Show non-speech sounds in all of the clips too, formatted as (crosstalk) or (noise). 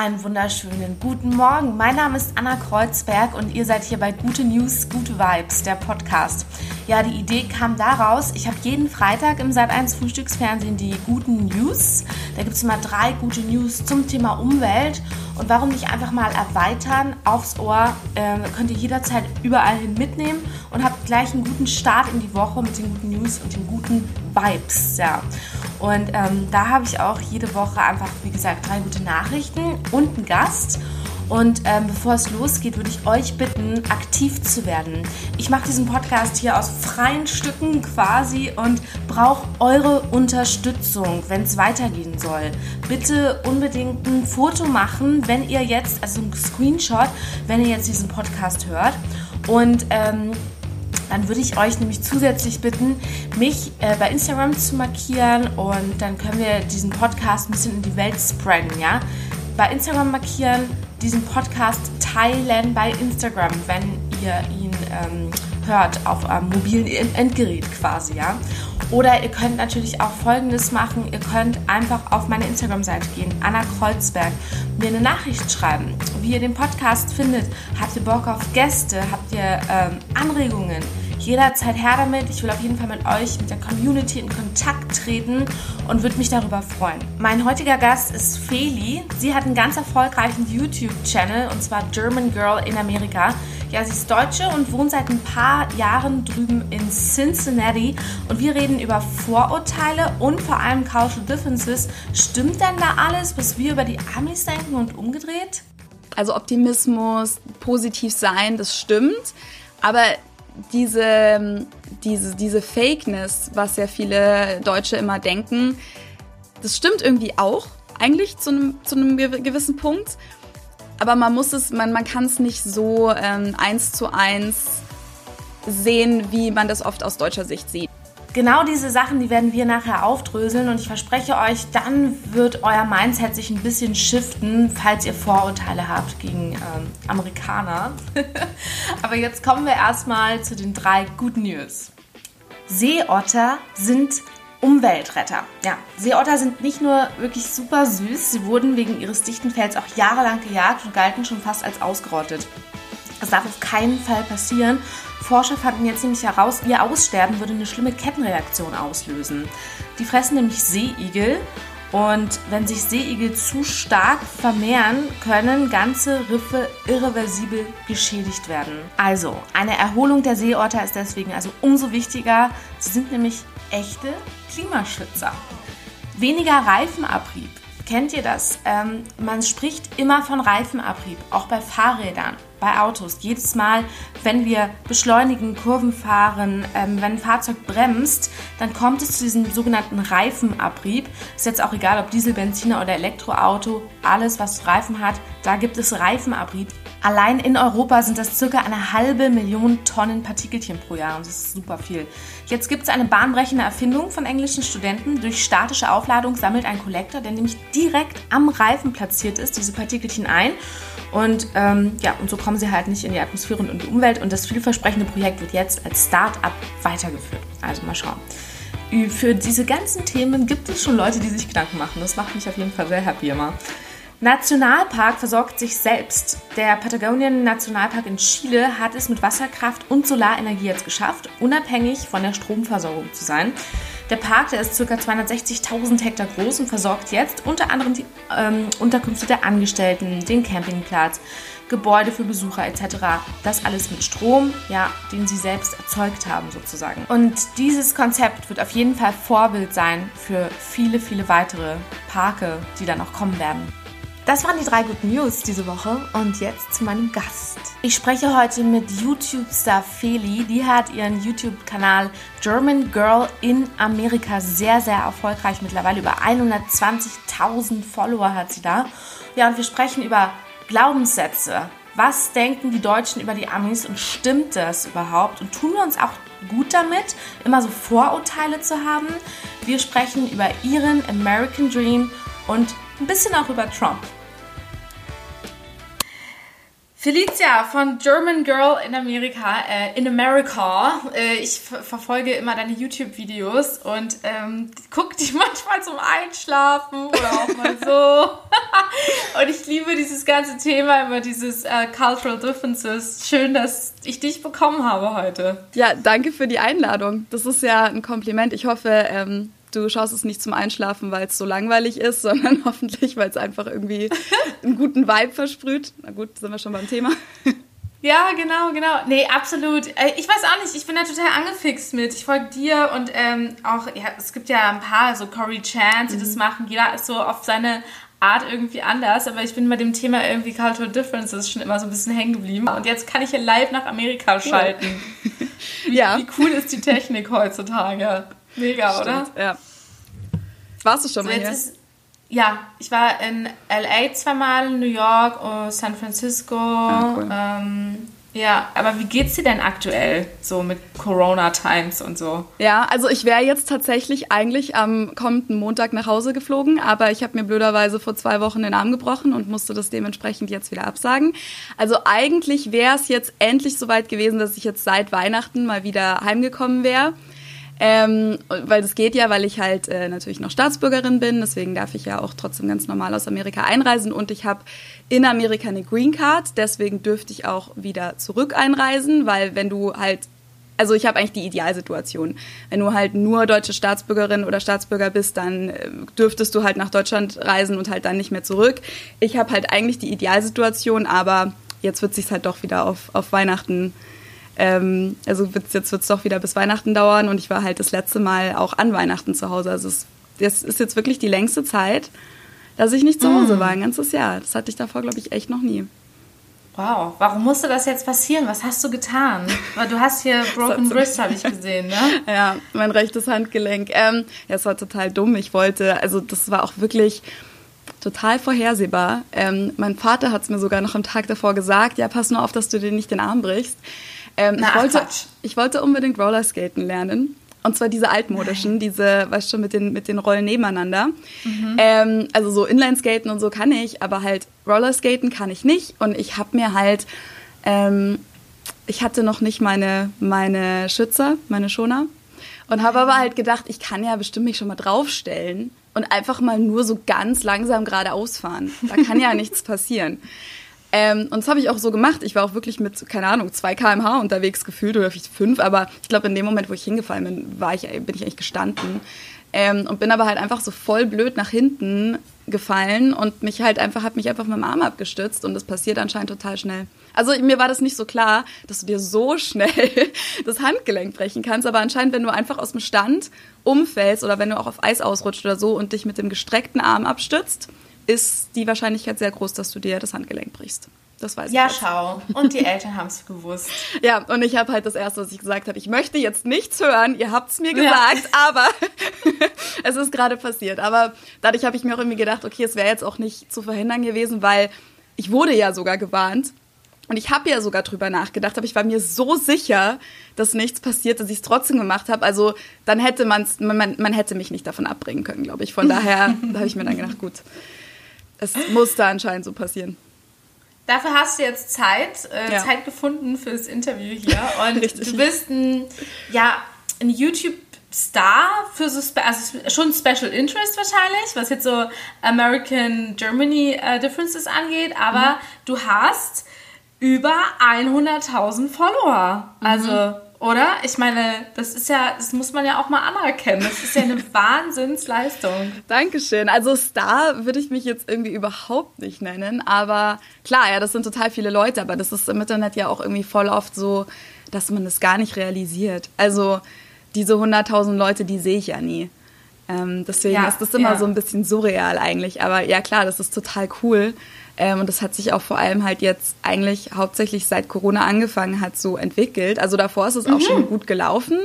Einen wunderschönen guten Morgen. Mein Name ist Anna Kreuzberg und ihr seid hier bei Gute News, gute Vibes, der Podcast. Ja, die Idee kam daraus, ich habe jeden Freitag im Sat1 Frühstücksfernsehen die guten News. Da gibt es immer drei gute News zum Thema Umwelt. Und warum nicht einfach mal erweitern aufs Ohr? Äh, könnt ihr jederzeit überall hin mitnehmen und habt gleich einen guten Start in die Woche mit den guten News und den guten Vibes. Ja. Und ähm, da habe ich auch jede Woche einfach, wie gesagt, drei gute Nachrichten und einen Gast. Und ähm, bevor es losgeht, würde ich euch bitten, aktiv zu werden. Ich mache diesen Podcast hier aus freien Stücken quasi und brauche eure Unterstützung, wenn es weitergehen soll. Bitte unbedingt ein Foto machen, wenn ihr jetzt, also ein Screenshot, wenn ihr jetzt diesen Podcast hört. Und ähm, dann würde ich euch nämlich zusätzlich bitten, mich äh, bei Instagram zu markieren und dann können wir diesen Podcast ein bisschen in die Welt spreaden, ja? Bei Instagram markieren, diesen Podcast teilen bei Instagram, wenn ihr ihn ähm, hört auf einem mobilen Endgerät quasi, ja. Oder ihr könnt natürlich auch Folgendes machen. Ihr könnt einfach auf meine Instagram-Seite gehen, Anna Kreuzberg, mir eine Nachricht schreiben, wie ihr den Podcast findet. Habt ihr Bock auf Gäste? Habt ihr ähm, Anregungen? Jederzeit her damit. Ich will auf jeden Fall mit euch, mit der Community in Kontakt treten und würde mich darüber freuen. Mein heutiger Gast ist Feli. Sie hat einen ganz erfolgreichen YouTube-Channel und zwar German Girl in Amerika. Ja, sie ist Deutsche und wohnt seit ein paar Jahren drüben in Cincinnati. Und wir reden über Vorurteile und vor allem Cultural Differences. Stimmt denn da alles, was wir über die Amis denken und umgedreht? Also Optimismus, positiv sein, das stimmt. Aber diese, diese, diese Fakeness, was ja viele Deutsche immer denken, das stimmt irgendwie auch, eigentlich zu einem, zu einem gewissen Punkt. Aber man muss es, man, man kann es nicht so ähm, eins zu eins sehen, wie man das oft aus deutscher Sicht sieht. Genau diese Sachen, die werden wir nachher aufdröseln und ich verspreche euch, dann wird euer Mindset sich ein bisschen shiften, falls ihr Vorurteile habt gegen ähm, Amerikaner. (laughs) Aber jetzt kommen wir erstmal zu den drei guten News. Seeotter sind Umweltretter. Ja, Seeotter sind nicht nur wirklich super süß, sie wurden wegen ihres dichten Fells auch jahrelang gejagt und galten schon fast als ausgerottet. Das darf auf keinen Fall passieren. Forscher fanden jetzt nämlich heraus, ihr Aussterben würde eine schlimme Kettenreaktion auslösen. Die fressen nämlich Seeigel und wenn sich Seeigel zu stark vermehren, können ganze Riffe irreversibel geschädigt werden. Also, eine Erholung der Seeotter ist deswegen also umso wichtiger. Sie sind nämlich echte Klimaschützer. Weniger Reifenabrieb. Kennt ihr das? Ähm, man spricht immer von Reifenabrieb, auch bei Fahrrädern bei Autos. Jedes Mal, wenn wir beschleunigen, Kurven fahren, ähm, wenn ein Fahrzeug bremst, dann kommt es zu diesem sogenannten Reifenabrieb. Ist jetzt auch egal, ob Diesel, Benziner oder Elektroauto, alles, was Reifen hat, da gibt es Reifenabrieb. Allein in Europa sind das circa eine halbe Million Tonnen Partikelchen pro Jahr und das ist super viel. Jetzt gibt es eine bahnbrechende Erfindung von englischen Studenten. Durch statische Aufladung sammelt ein Kollektor, der nämlich direkt am Reifen platziert ist, diese Partikelchen ein. Und ähm, ja, und so kommen sie halt nicht in die Atmosphäre und in die Umwelt. Und das vielversprechende Projekt wird jetzt als Start-up weitergeführt. Also mal schauen. Für diese ganzen Themen gibt es schon Leute, die sich Gedanken machen. Das macht mich auf jeden Fall sehr happy immer. Nationalpark versorgt sich selbst. Der Patagonian Nationalpark in Chile hat es mit Wasserkraft und Solarenergie jetzt geschafft, unabhängig von der Stromversorgung zu sein. Der Park, der ist ca. 260.000 Hektar groß und versorgt jetzt unter anderem die ähm, Unterkünfte der Angestellten, den Campingplatz, Gebäude für Besucher etc. Das alles mit Strom, ja, den sie selbst erzeugt haben sozusagen. Und dieses Konzept wird auf jeden Fall Vorbild sein für viele, viele weitere Parke, die dann noch kommen werden. Das waren die drei guten News diese Woche und jetzt zu meinem Gast. Ich spreche heute mit YouTube-Star Feli. Die hat ihren YouTube-Kanal German Girl in Amerika sehr, sehr erfolgreich. Mittlerweile über 120.000 Follower hat sie da. Ja, und wir sprechen über Glaubenssätze. Was denken die Deutschen über die Amis und stimmt das überhaupt? Und tun wir uns auch gut damit, immer so Vorurteile zu haben? Wir sprechen über ihren American Dream und ein bisschen auch über Trump. Felicia von German Girl in Amerika, äh, in America. Äh, ich verfolge immer deine YouTube-Videos und ähm, gucke die (laughs) manchmal zum Einschlafen oder auch mal so. (laughs) und ich liebe dieses ganze Thema, immer dieses äh, Cultural Differences. Schön, dass ich dich bekommen habe heute. Ja, danke für die Einladung. Das ist ja ein Kompliment. Ich hoffe, ähm, du schaust es nicht zum Einschlafen, weil es so langweilig ist, (laughs) sondern hoffentlich, weil es einfach irgendwie (laughs) einen guten Vibe versprüht. Na gut, sind wir schon beim Thema. (laughs) Ja, genau, genau. Nee, absolut. Äh, ich weiß auch nicht, ich bin da total angefixt mit. Ich folge dir und ähm, auch, ja, es gibt ja ein paar, so Corey Chance, die mhm. das machen. Jeder ist so auf seine Art irgendwie anders, aber ich bin bei dem Thema irgendwie Cultural Differences schon immer so ein bisschen hängen geblieben. Und jetzt kann ich hier live nach Amerika schalten. Wie, ja. wie cool ist die Technik heutzutage? Mega, Stimmt, oder? Ja. Warst du schon so, mal hier? Ist, ja, ich war in LA zweimal, New York, und San Francisco. Ah, cool. ähm, ja, aber wie geht's dir denn aktuell so mit Corona Times und so? Ja, also ich wäre jetzt tatsächlich eigentlich am kommenden Montag nach Hause geflogen, aber ich habe mir blöderweise vor zwei Wochen den Arm gebrochen und musste das dementsprechend jetzt wieder absagen. Also eigentlich wäre es jetzt endlich soweit gewesen, dass ich jetzt seit Weihnachten mal wieder heimgekommen wäre. Ähm, weil das geht ja, weil ich halt äh, natürlich noch Staatsbürgerin bin, deswegen darf ich ja auch trotzdem ganz normal aus Amerika einreisen und ich habe in Amerika eine Green Card, deswegen dürfte ich auch wieder zurück einreisen, weil wenn du halt also ich habe eigentlich die Idealsituation. Wenn du halt nur deutsche Staatsbürgerin oder Staatsbürger bist, dann äh, dürftest du halt nach Deutschland reisen und halt dann nicht mehr zurück. Ich habe halt eigentlich die Idealsituation, aber jetzt wird sich halt doch wieder auf, auf Weihnachten ähm, also wird's, jetzt wird es doch wieder bis Weihnachten dauern und ich war halt das letzte Mal auch an Weihnachten zu Hause. Also es, das ist jetzt wirklich die längste Zeit, dass ich nicht zu Hause mm. war, ein ganzes Jahr. Das hatte ich davor, glaube ich, echt noch nie. Wow, warum musste das jetzt passieren? Was hast du getan? Du hast hier (laughs) Broken Wrist, habe ich (laughs) gesehen, ne? ja, mein rechtes Handgelenk. Ähm, ja, es war total dumm. Ich wollte, also das war auch wirklich total vorhersehbar. Ähm, mein Vater hat es mir sogar noch am Tag davor gesagt, ja, pass nur auf, dass du dir nicht den Arm brichst. Ähm, Na, ich, wollte, ich wollte unbedingt Rollerskaten lernen. Und zwar diese altmodischen, Nein. diese, weißt du, mit den, mit den Rollen nebeneinander. Mhm. Ähm, also so Inlineskaten und so kann ich, aber halt Rollerskaten kann ich nicht. Und ich habe mir halt, ähm, ich hatte noch nicht meine, meine Schützer, meine Schoner. Und habe aber halt gedacht, ich kann ja bestimmt mich schon mal draufstellen und einfach mal nur so ganz langsam geradeaus fahren. Da kann ja (laughs) nichts passieren. Ähm, und das habe ich auch so gemacht. Ich war auch wirklich mit, keine Ahnung, 2 km/h unterwegs gefühlt oder vielleicht 5, aber ich glaube, in dem Moment, wo ich hingefallen bin, war ich, bin ich eigentlich gestanden. Ähm, und bin aber halt einfach so voll blöd nach hinten gefallen und mich halt einfach, habe mich einfach mit dem Arm abgestützt und das passiert anscheinend total schnell. Also mir war das nicht so klar, dass du dir so (laughs) schnell das Handgelenk brechen kannst, aber anscheinend, wenn du einfach aus dem Stand umfällst oder wenn du auch auf Eis ausrutscht oder so und dich mit dem gestreckten Arm abstützt, ist die Wahrscheinlichkeit sehr groß, dass du dir das Handgelenk brichst. Das weiß ja, ich. Ja, schau. Und die (laughs) Eltern haben es gewusst. Ja, und ich habe halt das Erste, was ich gesagt habe, ich möchte jetzt nichts hören, ihr habt es mir gesagt, ja. (laughs) aber (laughs) es ist gerade passiert. Aber dadurch habe ich mir auch irgendwie gedacht, okay, es wäre jetzt auch nicht zu verhindern gewesen, weil ich wurde ja sogar gewarnt. Und ich habe ja sogar drüber nachgedacht, aber ich war mir so sicher, dass nichts passiert, dass ich es trotzdem gemacht habe. Also dann hätte man's, man, man, man hätte mich nicht davon abbringen können, glaube ich. Von daher habe ich mir dann gedacht, gut, es musste anscheinend so passieren. Dafür hast du jetzt Zeit, äh, ja. Zeit gefunden für das Interview hier. Und (laughs) du bist ein, ja, ein YouTube-Star für so, also schon Special Interest wahrscheinlich, was jetzt so American Germany äh, Differences angeht, aber mhm. du hast über 100.000 Follower. Also mhm. Oder? Ich meine, das ist ja, das muss man ja auch mal anerkennen. Das ist ja eine (laughs) Wahnsinnsleistung. Dankeschön. Also Star würde ich mich jetzt irgendwie überhaupt nicht nennen. Aber klar, ja, das sind total viele Leute. Aber das ist im Internet ja auch irgendwie voll oft so, dass man das gar nicht realisiert. Also diese 100.000 Leute, die sehe ich ja nie. Ähm, deswegen ja, ist das immer ja. so ein bisschen surreal eigentlich. Aber ja, klar, das ist total cool. Ähm, und das hat sich auch vor allem halt jetzt eigentlich hauptsächlich seit Corona angefangen hat so entwickelt. Also davor ist es mhm. auch schon gut gelaufen,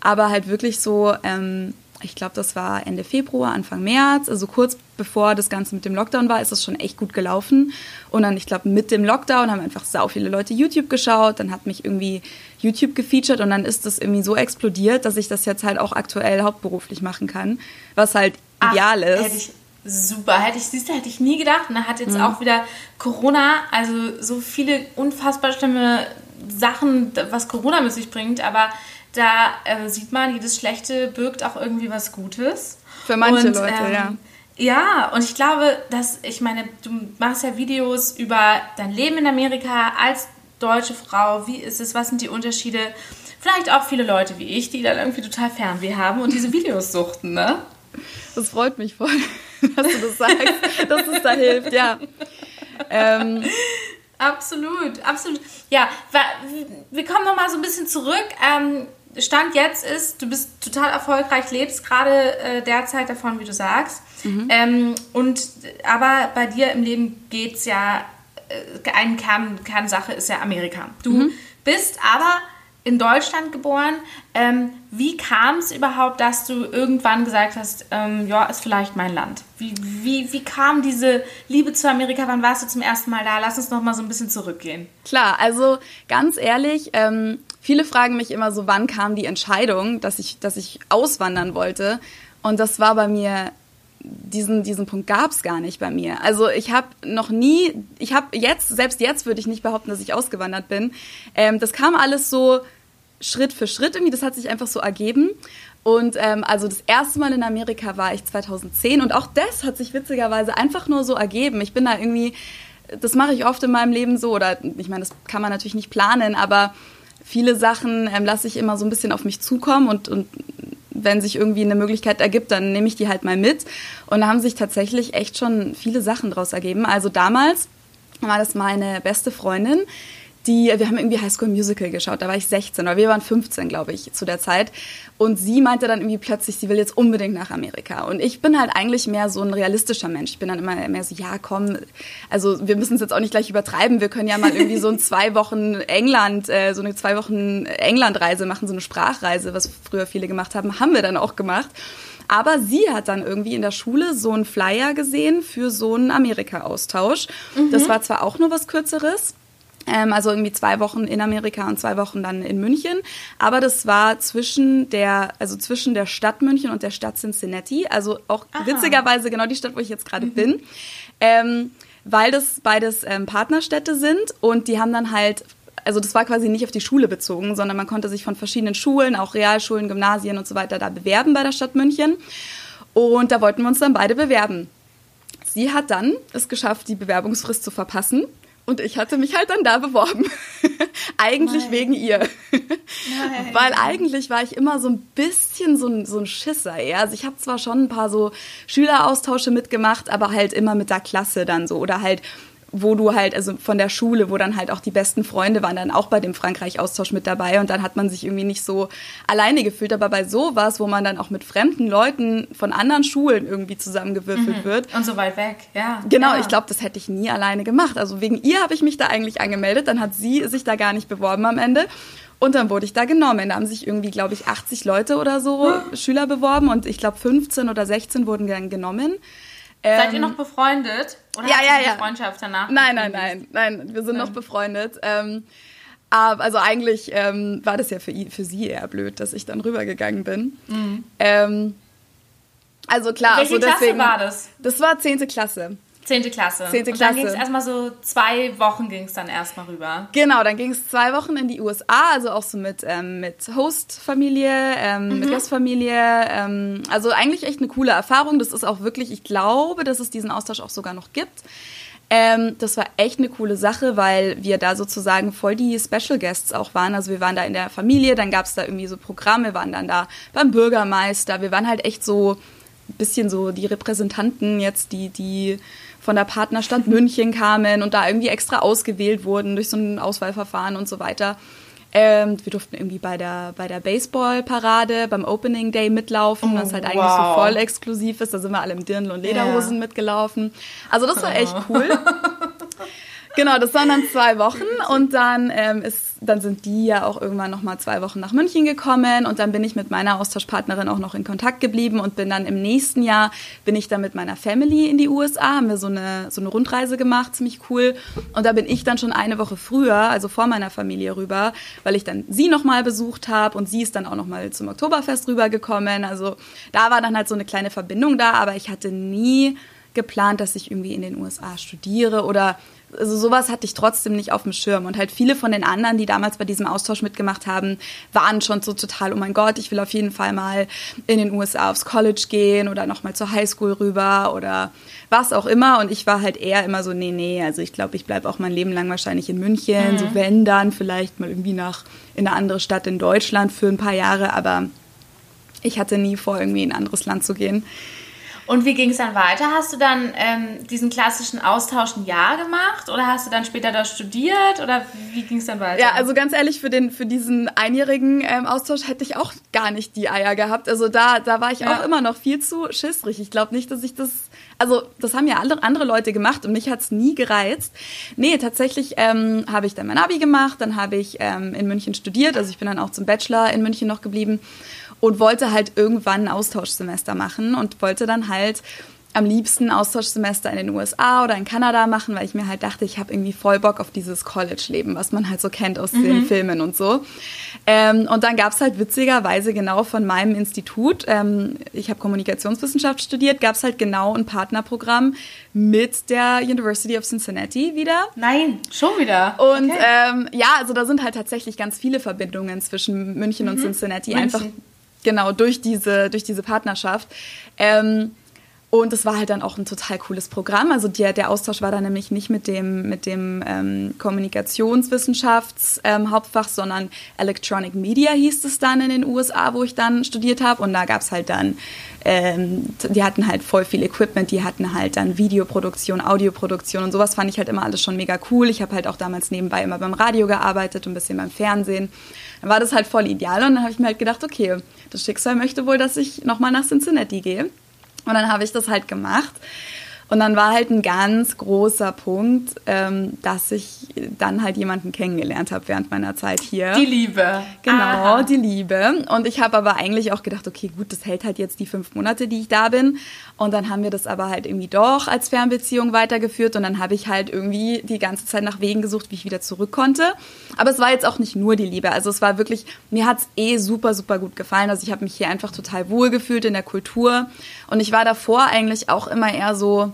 aber halt wirklich so, ähm, ich glaube, das war Ende Februar, Anfang März, also kurz bevor das Ganze mit dem Lockdown war, ist es schon echt gut gelaufen. Und dann, ich glaube, mit dem Lockdown haben einfach sau viele Leute YouTube geschaut, dann hat mich irgendwie YouTube gefeatured und dann ist das irgendwie so explodiert, dass ich das jetzt halt auch aktuell hauptberuflich machen kann, was halt ideal Ach, ist. Super, hätte ich, siehst du, hätte ich nie gedacht. Und da hat jetzt mhm. auch wieder Corona, also so viele unfassbar schlimme Sachen, was Corona mit sich bringt, aber da äh, sieht man, jedes Schlechte birgt auch irgendwie was Gutes. Für manche und, Leute, ähm, ja. Ja, und ich glaube, dass, ich meine, du machst ja Videos über dein Leben in Amerika als deutsche Frau. Wie ist es? Was sind die Unterschiede? Vielleicht auch viele Leute wie ich, die dann irgendwie total Fernweh haben und diese Videos suchten, ne? Das freut mich voll, (laughs) dass du das sagst, dass es da hilft, ja. Ähm. Absolut, absolut. Ja, wir kommen nochmal so ein bisschen zurück. Ähm, Stand jetzt ist, du bist total erfolgreich, lebst gerade äh, derzeit davon, wie du sagst. Mhm. Ähm, und aber bei dir im Leben geht es ja, äh, eine Kern, Kernsache ist ja Amerika. Du mhm. bist aber in Deutschland geboren. Ähm, wie kam es überhaupt, dass du irgendwann gesagt hast, ähm, ja, ist vielleicht mein Land? Wie, wie, wie kam diese Liebe zu Amerika? Wann warst du zum ersten Mal da? Lass uns noch mal so ein bisschen zurückgehen. Klar, also ganz ehrlich, ähm, viele fragen mich immer so, wann kam die Entscheidung, dass ich, dass ich auswandern wollte? Und das war bei mir diesen, diesen Punkt gab es gar nicht bei mir. Also ich habe noch nie, ich habe jetzt, selbst jetzt würde ich nicht behaupten, dass ich ausgewandert bin. Ähm, das kam alles so Schritt für Schritt irgendwie, das hat sich einfach so ergeben. Und ähm, also das erste Mal in Amerika war ich 2010 und auch das hat sich witzigerweise einfach nur so ergeben. Ich bin da irgendwie, das mache ich oft in meinem Leben so, oder ich meine, das kann man natürlich nicht planen, aber viele Sachen ähm, lasse ich immer so ein bisschen auf mich zukommen und, und wenn sich irgendwie eine Möglichkeit ergibt, dann nehme ich die halt mal mit. Und da haben sich tatsächlich echt schon viele Sachen draus ergeben. Also damals war das meine beste Freundin, die, wir haben irgendwie High School Musical geschaut, da war ich 16 oder wir waren 15, glaube ich, zu der Zeit. Und sie meinte dann irgendwie plötzlich, sie will jetzt unbedingt nach Amerika. Und ich bin halt eigentlich mehr so ein realistischer Mensch. Ich bin dann immer mehr so, ja, komm, also wir müssen es jetzt auch nicht gleich übertreiben. Wir können ja mal irgendwie so ein (laughs) zwei Wochen England, äh, so eine zwei Wochen Englandreise machen, so eine Sprachreise, was früher viele gemacht haben, haben wir dann auch gemacht. Aber sie hat dann irgendwie in der Schule so einen Flyer gesehen für so einen Amerika-Austausch. Mhm. Das war zwar auch nur was Kürzeres, also irgendwie zwei Wochen in Amerika und zwei Wochen dann in München. Aber das war zwischen der, also zwischen der Stadt München und der Stadt Cincinnati. Also auch Aha. witzigerweise genau die Stadt, wo ich jetzt gerade mhm. bin. Ähm, weil das beides ähm, Partnerstädte sind und die haben dann halt also das war quasi nicht auf die Schule bezogen, sondern man konnte sich von verschiedenen Schulen, auch Realschulen, Gymnasien und so weiter, da bewerben bei der Stadt München. Und da wollten wir uns dann beide bewerben. Sie hat dann es geschafft, die Bewerbungsfrist zu verpassen und ich hatte mich halt dann da beworben. (laughs) eigentlich Nein. wegen ihr. Nein. Weil eigentlich war ich immer so ein bisschen so ein, so ein Schisser. Ja? Also ich habe zwar schon ein paar so Schüleraustausche mitgemacht, aber halt immer mit der Klasse dann so. Oder halt wo du halt, also von der Schule, wo dann halt auch die besten Freunde waren dann auch bei dem Frankreich-Austausch mit dabei und dann hat man sich irgendwie nicht so alleine gefühlt. Aber bei sowas, wo man dann auch mit fremden Leuten von anderen Schulen irgendwie zusammengewürfelt mhm. wird. Und so weit weg, ja. Genau, ja. ich glaube, das hätte ich nie alleine gemacht. Also wegen ihr habe ich mich da eigentlich angemeldet, dann hat sie sich da gar nicht beworben am Ende. Und dann wurde ich da genommen. Da haben sich irgendwie, glaube ich, 80 Leute oder so. Schüler beworben und ich glaube 15 oder 16 wurden dann genommen. Seid ihr noch befreundet? Oder ja, ja, ja. Freundschaft danach? Nein, nein, nein, nein. Wir sind ja. noch befreundet. Ähm, aber also eigentlich ähm, war das ja für, für sie eher blöd, dass ich dann rübergegangen bin. Mhm. Ähm, also klar, Welche also deswegen, Klasse war das? Das war 10. Klasse. Zehnte Klasse. Zehnte Klasse. Und dann ging es erstmal so zwei Wochen ging es dann erstmal rüber. Genau, dann ging es zwei Wochen in die USA, also auch so mit, ähm, mit Host-Familie, ähm, mhm. mit Gastfamilie. Ähm, also eigentlich echt eine coole Erfahrung. Das ist auch wirklich, ich glaube, dass es diesen Austausch auch sogar noch gibt. Ähm, das war echt eine coole Sache, weil wir da sozusagen voll die Special Guests auch waren. Also wir waren da in der Familie, dann gab es da irgendwie so Programme, waren dann da beim Bürgermeister. Wir waren halt echt so ein bisschen so die Repräsentanten jetzt, die, die von der Partnerstadt München kamen und da irgendwie extra ausgewählt wurden durch so ein Auswahlverfahren und so weiter. Ähm, wir durften irgendwie bei der, bei der Baseball-Parade, beim Opening Day mitlaufen, oh, was halt eigentlich wow. so voll exklusiv ist. Da sind wir alle im Dirndl und Lederhosen yeah. mitgelaufen. Also das war echt cool. (laughs) genau, das waren dann zwei Wochen und dann ähm, ist, dann sind die ja auch irgendwann noch mal zwei Wochen nach München gekommen und dann bin ich mit meiner Austauschpartnerin auch noch in Kontakt geblieben und bin dann im nächsten Jahr bin ich dann mit meiner Family in die USA, haben wir so eine so eine Rundreise gemacht, ziemlich cool und da bin ich dann schon eine Woche früher, also vor meiner Familie rüber, weil ich dann sie noch mal besucht habe und sie ist dann auch noch mal zum Oktoberfest rübergekommen. Also da war dann halt so eine kleine Verbindung da, aber ich hatte nie geplant, dass ich irgendwie in den USA studiere oder also sowas hatte ich trotzdem nicht auf dem Schirm. Und halt viele von den anderen, die damals bei diesem Austausch mitgemacht haben, waren schon so total, oh mein Gott, ich will auf jeden Fall mal in den USA aufs College gehen oder nochmal zur Highschool rüber oder was auch immer. Und ich war halt eher immer so, nee, nee, also ich glaube, ich bleibe auch mein Leben lang wahrscheinlich in München. Mhm. So wenn dann vielleicht mal irgendwie nach in eine andere Stadt in Deutschland für ein paar Jahre. Aber ich hatte nie vor, irgendwie in ein anderes Land zu gehen. Und wie ging es dann weiter? Hast du dann ähm, diesen klassischen Austausch ein Jahr gemacht oder hast du dann später da studiert oder wie ging es dann weiter? Ja, also ganz ehrlich, für, den, für diesen einjährigen ähm, Austausch hätte ich auch gar nicht die Eier gehabt. Also da, da war ich ja. auch immer noch viel zu schissrig. Ich glaube nicht, dass ich das also das haben ja andere, andere Leute gemacht und mich hat es nie gereizt. Nee, tatsächlich ähm, habe ich dann mein Abi gemacht, dann habe ich ähm, in München studiert, also ich bin dann auch zum Bachelor in München noch geblieben und wollte halt irgendwann ein Austauschsemester machen und wollte dann halt am liebsten Austauschsemester in den USA oder in Kanada machen, weil ich mir halt dachte, ich habe irgendwie voll Bock auf dieses College-Leben, was man halt so kennt aus mhm. den Filmen und so. Ähm, und dann gab es halt witzigerweise genau von meinem Institut, ähm, ich habe Kommunikationswissenschaft studiert, gab es halt genau ein Partnerprogramm mit der University of Cincinnati wieder. Nein, schon wieder. Und okay. ähm, ja, also da sind halt tatsächlich ganz viele Verbindungen zwischen München mhm. und Cincinnati, München. einfach genau durch diese, durch diese Partnerschaft. Ähm, und es war halt dann auch ein total cooles Programm. Also der, der Austausch war dann nämlich nicht mit dem, mit dem ähm, Kommunikationswissenschafts-Hauptfach, ähm, sondern Electronic Media hieß es dann in den USA, wo ich dann studiert habe. Und da gab es halt dann, ähm, die hatten halt voll viel Equipment, die hatten halt dann Videoproduktion, Audioproduktion und sowas fand ich halt immer alles schon mega cool. Ich habe halt auch damals nebenbei immer beim Radio gearbeitet und ein bisschen beim Fernsehen. Dann war das halt voll ideal und dann habe ich mir halt gedacht, okay, das Schicksal möchte wohl, dass ich nochmal nach Cincinnati gehe. Und dann habe ich das halt gemacht. Und dann war halt ein ganz großer Punkt, ähm, dass ich dann halt jemanden kennengelernt habe während meiner Zeit hier. Die Liebe. Genau, Aha. die Liebe. Und ich habe aber eigentlich auch gedacht, okay, gut, das hält halt jetzt die fünf Monate, die ich da bin. Und dann haben wir das aber halt irgendwie doch als Fernbeziehung weitergeführt. Und dann habe ich halt irgendwie die ganze Zeit nach Wegen gesucht, wie ich wieder zurück konnte. Aber es war jetzt auch nicht nur die Liebe. Also es war wirklich, mir hat es eh super, super gut gefallen. Also ich habe mich hier einfach total wohl gefühlt in der Kultur. Und ich war davor eigentlich auch immer eher so,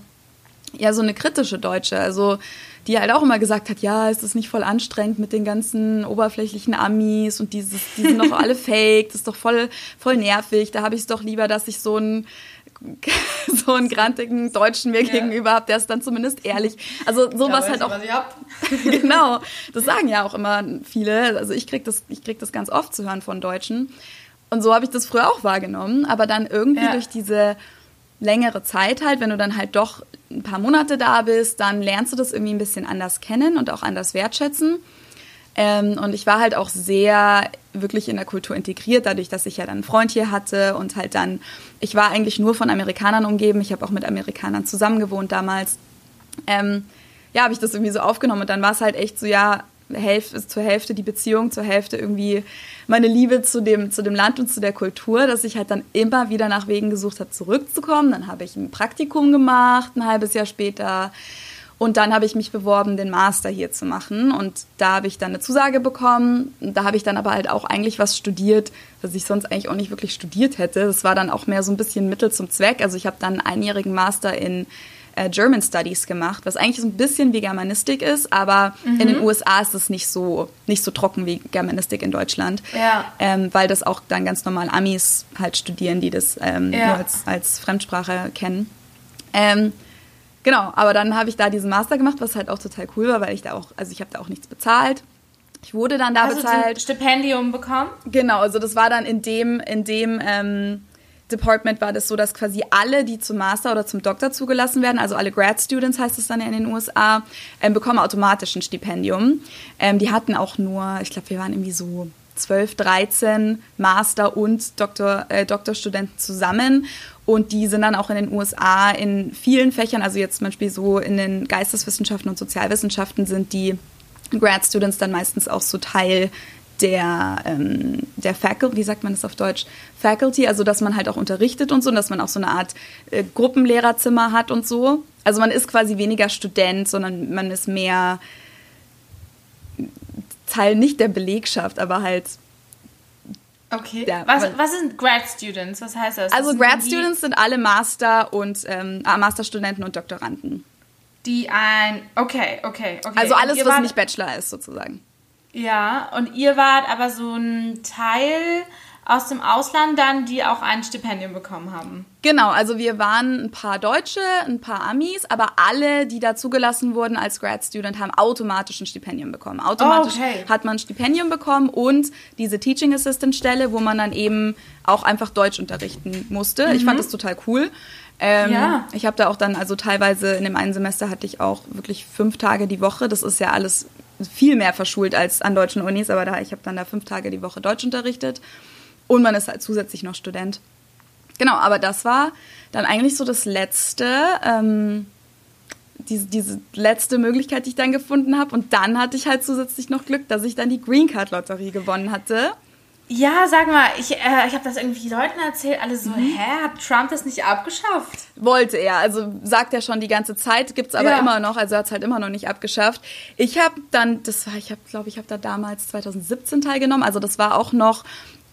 ja so eine kritische Deutsche, also die halt auch immer gesagt hat, ja, ist das nicht voll anstrengend mit den ganzen oberflächlichen Amis und dieses, die sind doch alle (laughs) fake, das ist doch voll, voll nervig. Da habe ich es doch lieber, dass ich so einen (laughs) so einen grantigen Deutschen mir ja. gegenüber habe, der ist dann zumindest ehrlich. Also sowas ja, halt auch. (laughs) genau, das sagen ja auch immer viele. Also ich krieg das, ich krieg das ganz oft zu hören von Deutschen. Und so habe ich das früher auch wahrgenommen. Aber dann irgendwie ja. durch diese längere Zeit halt, wenn du dann halt doch ein paar Monate da bist, dann lernst du das irgendwie ein bisschen anders kennen und auch anders wertschätzen. Ähm, und ich war halt auch sehr wirklich in der Kultur integriert, dadurch, dass ich ja dann einen Freund hier hatte und halt dann, ich war eigentlich nur von Amerikanern umgeben. Ich habe auch mit Amerikanern zusammen gewohnt damals. Ähm, ja, habe ich das irgendwie so aufgenommen und dann war es halt echt so, ja, Hälfte, zur Hälfte die Beziehung, zur Hälfte irgendwie meine Liebe zu dem, zu dem Land und zu der Kultur, dass ich halt dann immer wieder nach Wegen gesucht habe, zurückzukommen. Dann habe ich ein Praktikum gemacht, ein halbes Jahr später. Und dann habe ich mich beworben, den Master hier zu machen. Und da habe ich dann eine Zusage bekommen. Da habe ich dann aber halt auch eigentlich was studiert, was ich sonst eigentlich auch nicht wirklich studiert hätte. Das war dann auch mehr so ein bisschen Mittel zum Zweck. Also ich habe dann einen einjährigen Master in äh, German Studies gemacht, was eigentlich so ein bisschen wie Germanistik ist, aber mhm. in den USA ist es nicht so, nicht so trocken wie Germanistik in Deutschland. Ja. Ähm, weil das auch dann ganz normal Amis halt studieren, die das ähm, ja. nur als, als Fremdsprache kennen. Ähm, genau, aber dann habe ich da diesen Master gemacht, was halt auch total cool war, weil ich da auch, also ich habe da auch nichts bezahlt. Ich wurde dann da Hast bezahlt. Du Stipendium bekommen? Genau, also das war dann in dem, in dem ähm, Department war das so, dass quasi alle, die zum Master oder zum Doktor zugelassen werden, also alle Grad Students heißt es dann ja in den USA, ähm, bekommen automatisch ein Stipendium. Ähm, die hatten auch nur, ich glaube, wir waren irgendwie so 12, 13 Master- und Doktor, äh, Doktorstudenten zusammen. Und die sind dann auch in den USA in vielen Fächern, also jetzt zum Beispiel so in den Geisteswissenschaften und Sozialwissenschaften sind die Grad Students dann meistens auch so Teil der, ähm, der Faculty, wie sagt man das auf Deutsch? Faculty, also dass man halt auch unterrichtet und so, und dass man auch so eine Art äh, Gruppenlehrerzimmer hat und so. Also man ist quasi weniger Student, sondern man ist mehr Teil nicht der Belegschaft, aber halt Okay. Ja, was, was sind Grad Students? Was heißt das? Also das Grad Students sind alle Master und ähm, ah, Masterstudenten und Doktoranden. Die ein. Okay, okay, okay. Also alles, was nicht Bachelor ist, sozusagen. Ja, und ihr wart aber so ein Teil aus dem Ausland dann, die auch ein Stipendium bekommen haben. Genau, also wir waren ein paar Deutsche, ein paar Amis, aber alle, die da zugelassen wurden als Grad Student, haben automatisch ein Stipendium bekommen. Automatisch oh, okay. hat man ein Stipendium bekommen und diese Teaching Assistant Stelle, wo man dann eben auch einfach Deutsch unterrichten musste. Mhm. Ich fand mhm. das total cool. Ähm, ja. Ich habe da auch dann, also teilweise in dem einen Semester hatte ich auch wirklich fünf Tage die Woche. Das ist ja alles viel mehr verschult als an deutschen Unis, aber da, ich habe dann da fünf Tage die Woche Deutsch unterrichtet. Und man ist halt zusätzlich noch Student. Genau, aber das war dann eigentlich so das letzte, ähm, diese, diese letzte Möglichkeit, die ich dann gefunden habe. Und dann hatte ich halt zusätzlich noch Glück, dass ich dann die Green Card Lotterie gewonnen hatte. Ja, sag mal, ich, äh, ich habe das irgendwie Leuten erzählt, alle so, mhm. hä, hat Trump das nicht abgeschafft? Wollte er, also sagt er schon die ganze Zeit, gibt's aber ja. immer noch, also hat's halt immer noch nicht abgeschafft. Ich habe dann, das war, ich habe, glaube ich, habe da damals 2017 teilgenommen, also das war auch noch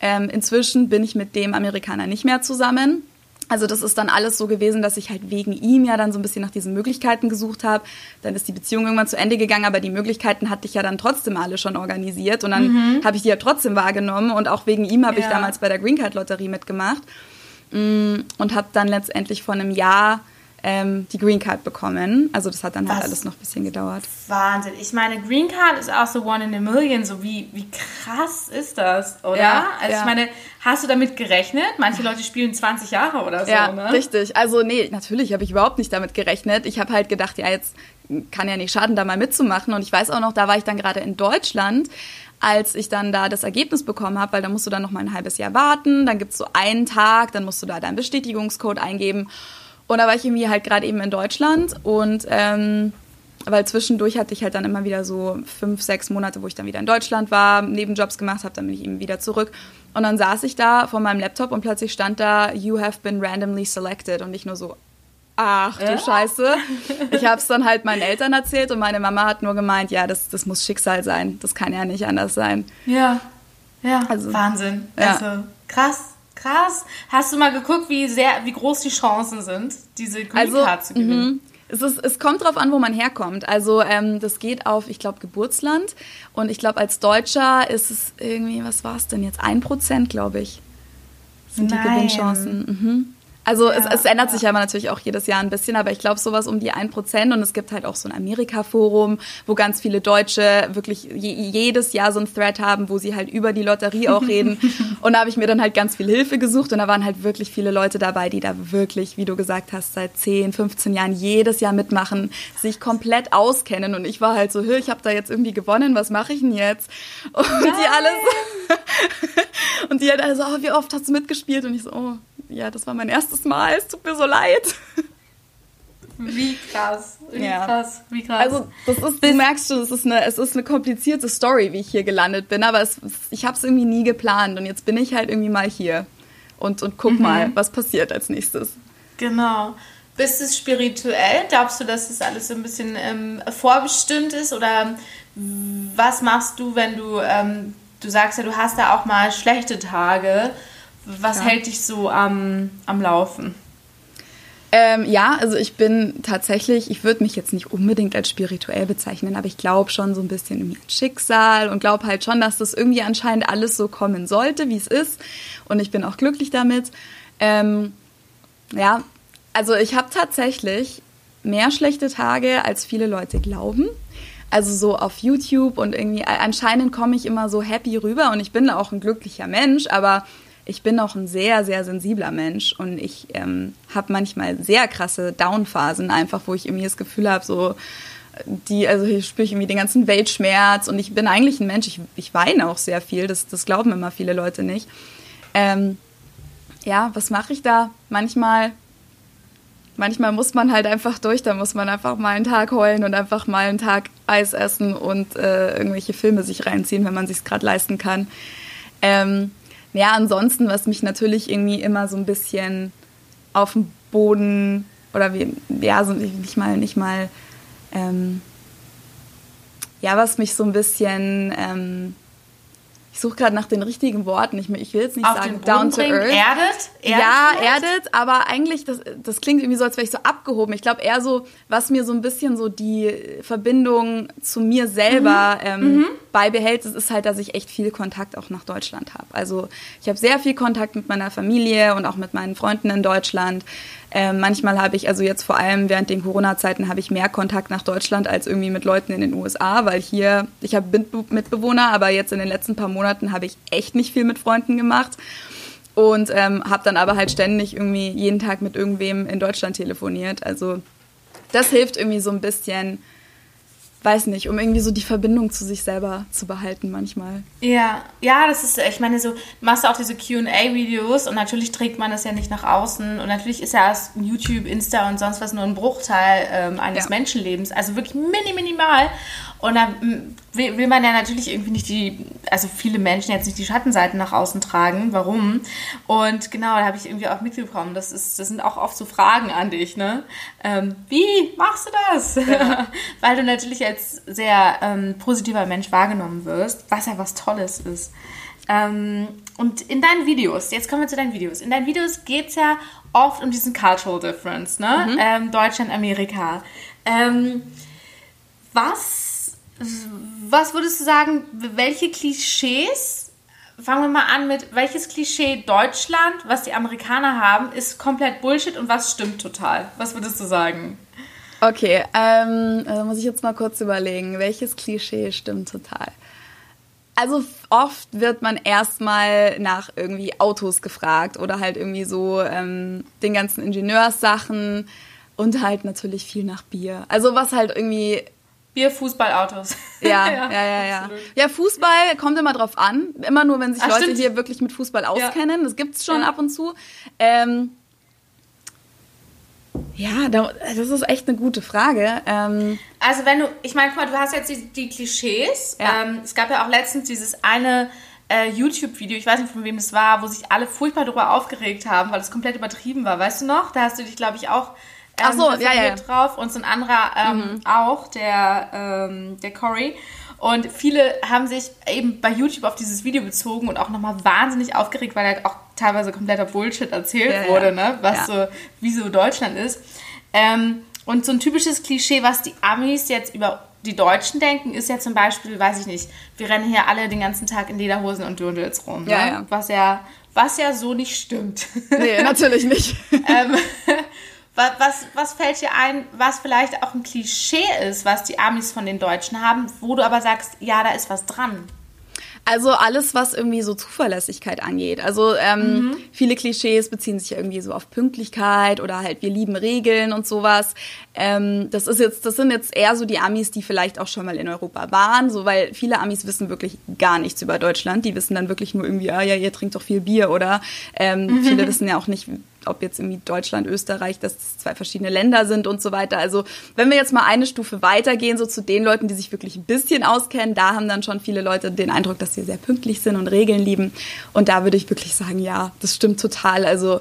ähm, inzwischen bin ich mit dem Amerikaner nicht mehr zusammen. Also das ist dann alles so gewesen, dass ich halt wegen ihm ja dann so ein bisschen nach diesen Möglichkeiten gesucht habe. Dann ist die Beziehung irgendwann zu Ende gegangen, aber die Möglichkeiten hatte ich ja dann trotzdem alle schon organisiert und dann mhm. habe ich die ja trotzdem wahrgenommen und auch wegen ihm habe ja. ich damals bei der Green Card Lotterie mitgemacht mm, und habe dann letztendlich vor einem Jahr ähm, die Green Card bekommen. Also das hat dann halt alles noch ein bisschen gedauert. Wahnsinn. Ich meine, Green Card ist auch so one in a million. So wie, wie krass ist das, oder? Ja, also ja. ich meine, hast du damit gerechnet? Manche Leute spielen 20 Jahre oder so, ja, ne? richtig. Also nee, natürlich habe ich überhaupt nicht damit gerechnet. Ich habe halt gedacht, ja, jetzt kann ja nicht schaden, da mal mitzumachen. Und ich weiß auch noch, da war ich dann gerade in Deutschland als ich dann da das Ergebnis bekommen habe, weil da musst du dann noch mal ein halbes Jahr warten, dann gibt es so einen Tag, dann musst du da deinen Bestätigungscode eingeben und da war ich irgendwie halt gerade eben in Deutschland und ähm, weil zwischendurch hatte ich halt dann immer wieder so fünf, sechs Monate, wo ich dann wieder in Deutschland war, Nebenjobs gemacht habe, dann bin ich eben wieder zurück. Und dann saß ich da vor meinem Laptop und plötzlich stand da, you have been randomly selected. Und ich nur so, ach du äh? Scheiße. Ich (laughs) habe es dann halt meinen Eltern erzählt und meine Mama hat nur gemeint, ja, das, das muss Schicksal sein. Das kann ja nicht anders sein. Ja, ja, also, Wahnsinn. Ja. Also krass. Krass. Hast du mal geguckt, wie sehr, wie groß die Chancen sind, diese Green also, Card zu gewinnen? Mhm. Es, ist, es kommt drauf an, wo man herkommt. Also ähm, das geht auf, ich glaube, Geburtsland. Und ich glaube, als Deutscher ist es irgendwie, was war es denn jetzt? Ein Prozent, glaube ich, sind Nein. die Gewinnchancen. Mhm. Also ja, es, es, ändert ja. sich ja natürlich auch jedes Jahr ein bisschen, aber ich glaube sowas um die 1%. Und es gibt halt auch so ein Amerika-Forum, wo ganz viele Deutsche wirklich je, jedes Jahr so ein Thread haben, wo sie halt über die Lotterie auch (laughs) reden. und da habe ich mir dann halt ganz viel Hilfe gesucht und da waren halt wirklich viele Leute dabei, die da wirklich, wie du gesagt hast, seit 10, 15 Jahren jedes Jahr mitmachen, sich komplett auskennen. Und ich war halt so, ich habe da jetzt irgendwie gewonnen, was mache ich denn jetzt? Und Nein. die alles (laughs) und die halt alle so, oh, wie oft hast du mitgespielt? Und ich so, oh ja, das war mein erstes Mal, es tut mir so leid. Wie krass, wie ja. krass, wie krass. Also das ist, du merkst schon, es ist eine, es ist eine komplizierte Story, wie ich hier gelandet bin, aber es, ich habe es irgendwie nie geplant und jetzt bin ich halt irgendwie mal hier und, und guck mhm. mal, was passiert als nächstes. Genau. Bist du spirituell? Glaubst du, dass das alles so ein bisschen ähm, vorbestimmt ist oder was machst du, wenn du, ähm, du sagst ja, du hast da auch mal schlechte Tage was ja. hält dich so am, am Laufen? Ähm, ja, also ich bin tatsächlich, ich würde mich jetzt nicht unbedingt als spirituell bezeichnen, aber ich glaube schon so ein bisschen irgendwie an Schicksal und glaube halt schon, dass das irgendwie anscheinend alles so kommen sollte, wie es ist. Und ich bin auch glücklich damit. Ähm, ja, also ich habe tatsächlich mehr schlechte Tage, als viele Leute glauben. Also so auf YouTube und irgendwie anscheinend komme ich immer so happy rüber und ich bin auch ein glücklicher Mensch, aber ich bin auch ein sehr, sehr sensibler Mensch und ich ähm, habe manchmal sehr krasse Downphasen einfach, wo ich irgendwie das Gefühl habe, so die, also ich spüre irgendwie den ganzen Weltschmerz und ich bin eigentlich ein Mensch, ich, ich weine auch sehr viel, das, das glauben immer viele Leute nicht. Ähm, ja, was mache ich da? Manchmal, manchmal muss man halt einfach durch, da muss man einfach mal einen Tag heulen und einfach mal einen Tag Eis essen und äh, irgendwelche Filme sich reinziehen, wenn man sich gerade leisten kann. Ähm, ja, ansonsten, was mich natürlich irgendwie immer so ein bisschen auf dem Boden oder wie, ja, so nicht mal, nicht mal, ähm, ja, was mich so ein bisschen, ähm, ich suche gerade nach den richtigen Worten. Ich, ich will jetzt nicht Auf sagen down to earth. Erdet? erdet ja, erdet, aber eigentlich, das, das klingt irgendwie so, als wäre ich so abgehoben. Ich glaube eher so, was mir so ein bisschen so die Verbindung zu mir selber mhm. Ähm, mhm. Beibehält, das ist halt, dass ich echt viel Kontakt auch nach Deutschland habe. Also ich habe sehr viel Kontakt mit meiner Familie und auch mit meinen Freunden in Deutschland. Ähm, manchmal habe ich, also jetzt vor allem während den Corona-Zeiten, habe ich mehr Kontakt nach Deutschland als irgendwie mit Leuten in den USA, weil hier, ich habe Mitbewohner, aber jetzt in den letzten paar Monaten habe ich echt nicht viel mit Freunden gemacht und ähm, habe dann aber halt ständig irgendwie jeden Tag mit irgendwem in Deutschland telefoniert. Also das hilft irgendwie so ein bisschen weiß nicht, um irgendwie so die Verbindung zu sich selber zu behalten manchmal. Ja, ja, das ist, ich meine, so machst du auch diese QA-Videos und natürlich trägt man das ja nicht nach außen und natürlich ist ja erst YouTube, Insta und sonst was nur ein Bruchteil ähm, eines ja. Menschenlebens, also wirklich mini, minimal. Und dann hm, will man ja natürlich irgendwie nicht die, also viele Menschen jetzt nicht die Schattenseiten nach außen tragen. Warum? Und genau, da habe ich irgendwie auch mitbekommen. Das, ist, das sind auch oft so Fragen an dich, ne? Ähm, wie machst du das? Ja. (laughs) Weil du natürlich als sehr ähm, positiver Mensch wahrgenommen wirst, was ja was Tolles ist. Ähm, und in deinen Videos, jetzt kommen wir zu deinen Videos. In deinen Videos geht es ja oft um diesen Cultural Difference, ne? Mhm. Ähm, Deutschland, Amerika. Ähm, was was würdest du sagen, welche Klischees, fangen wir mal an mit, welches Klischee Deutschland, was die Amerikaner haben, ist komplett Bullshit und was stimmt total? Was würdest du sagen? Okay, ähm, also muss ich jetzt mal kurz überlegen, welches Klischee stimmt total? Also oft wird man erstmal nach irgendwie Autos gefragt oder halt irgendwie so ähm, den ganzen Ingenieurssachen und halt natürlich viel nach Bier. Also was halt irgendwie Bier, Fußball, Autos. (laughs) Ja, ja, ja, ja. Ja, ja Fußball kommt immer drauf an. Immer nur, wenn sich Ach, Leute stimmt. hier wirklich mit Fußball auskennen. Ja. Das gibt's schon ja. ab und zu. Ähm, ja, das ist echt eine gute Frage. Ähm, also wenn du, ich meine, guck mal, du hast jetzt die, die Klischees. Ja. Ähm, es gab ja auch letztens dieses eine äh, YouTube-Video, ich weiß nicht von wem es war, wo sich alle furchtbar darüber aufgeregt haben, weil es komplett übertrieben war. Weißt du noch? Da hast du dich, glaube ich, auch Ach so, ja, ja. drauf und so ein anderer ähm, mhm. auch, der, ähm, der Cory. Und viele haben sich eben bei YouTube auf dieses Video bezogen und auch nochmal wahnsinnig aufgeregt, weil halt auch teilweise kompletter Bullshit erzählt ja, wurde, ja. ne? was ja. so, wie so Deutschland ist. Ähm, und so ein typisches Klischee, was die Amis jetzt über die Deutschen denken, ist ja zum Beispiel, weiß ich nicht, wir rennen hier alle den ganzen Tag in Lederhosen und Dirndls rum. Ne? Was ja was ja so nicht stimmt. Nee, natürlich nicht. (laughs) ähm, was, was, was fällt dir ein, was vielleicht auch ein Klischee ist, was die Amis von den Deutschen haben, wo du aber sagst, ja, da ist was dran? Also alles, was irgendwie so Zuverlässigkeit angeht. Also ähm, mhm. viele Klischees beziehen sich irgendwie so auf Pünktlichkeit oder halt wir lieben Regeln und sowas. Ähm, das ist jetzt, das sind jetzt eher so die Amis, die vielleicht auch schon mal in Europa waren, so weil viele Amis wissen wirklich gar nichts über Deutschland. Die wissen dann wirklich nur irgendwie, ah ja, ihr trinkt doch viel Bier oder ähm, mhm. viele wissen ja auch nicht, ob jetzt irgendwie Deutschland, Österreich, dass das zwei verschiedene Länder sind und so weiter. Also wenn wir jetzt mal eine Stufe weitergehen, so zu den Leuten, die sich wirklich ein bisschen auskennen, da haben dann schon viele Leute den Eindruck, dass sie sehr pünktlich sind und Regeln lieben. Und da würde ich wirklich sagen, ja, das stimmt total. Also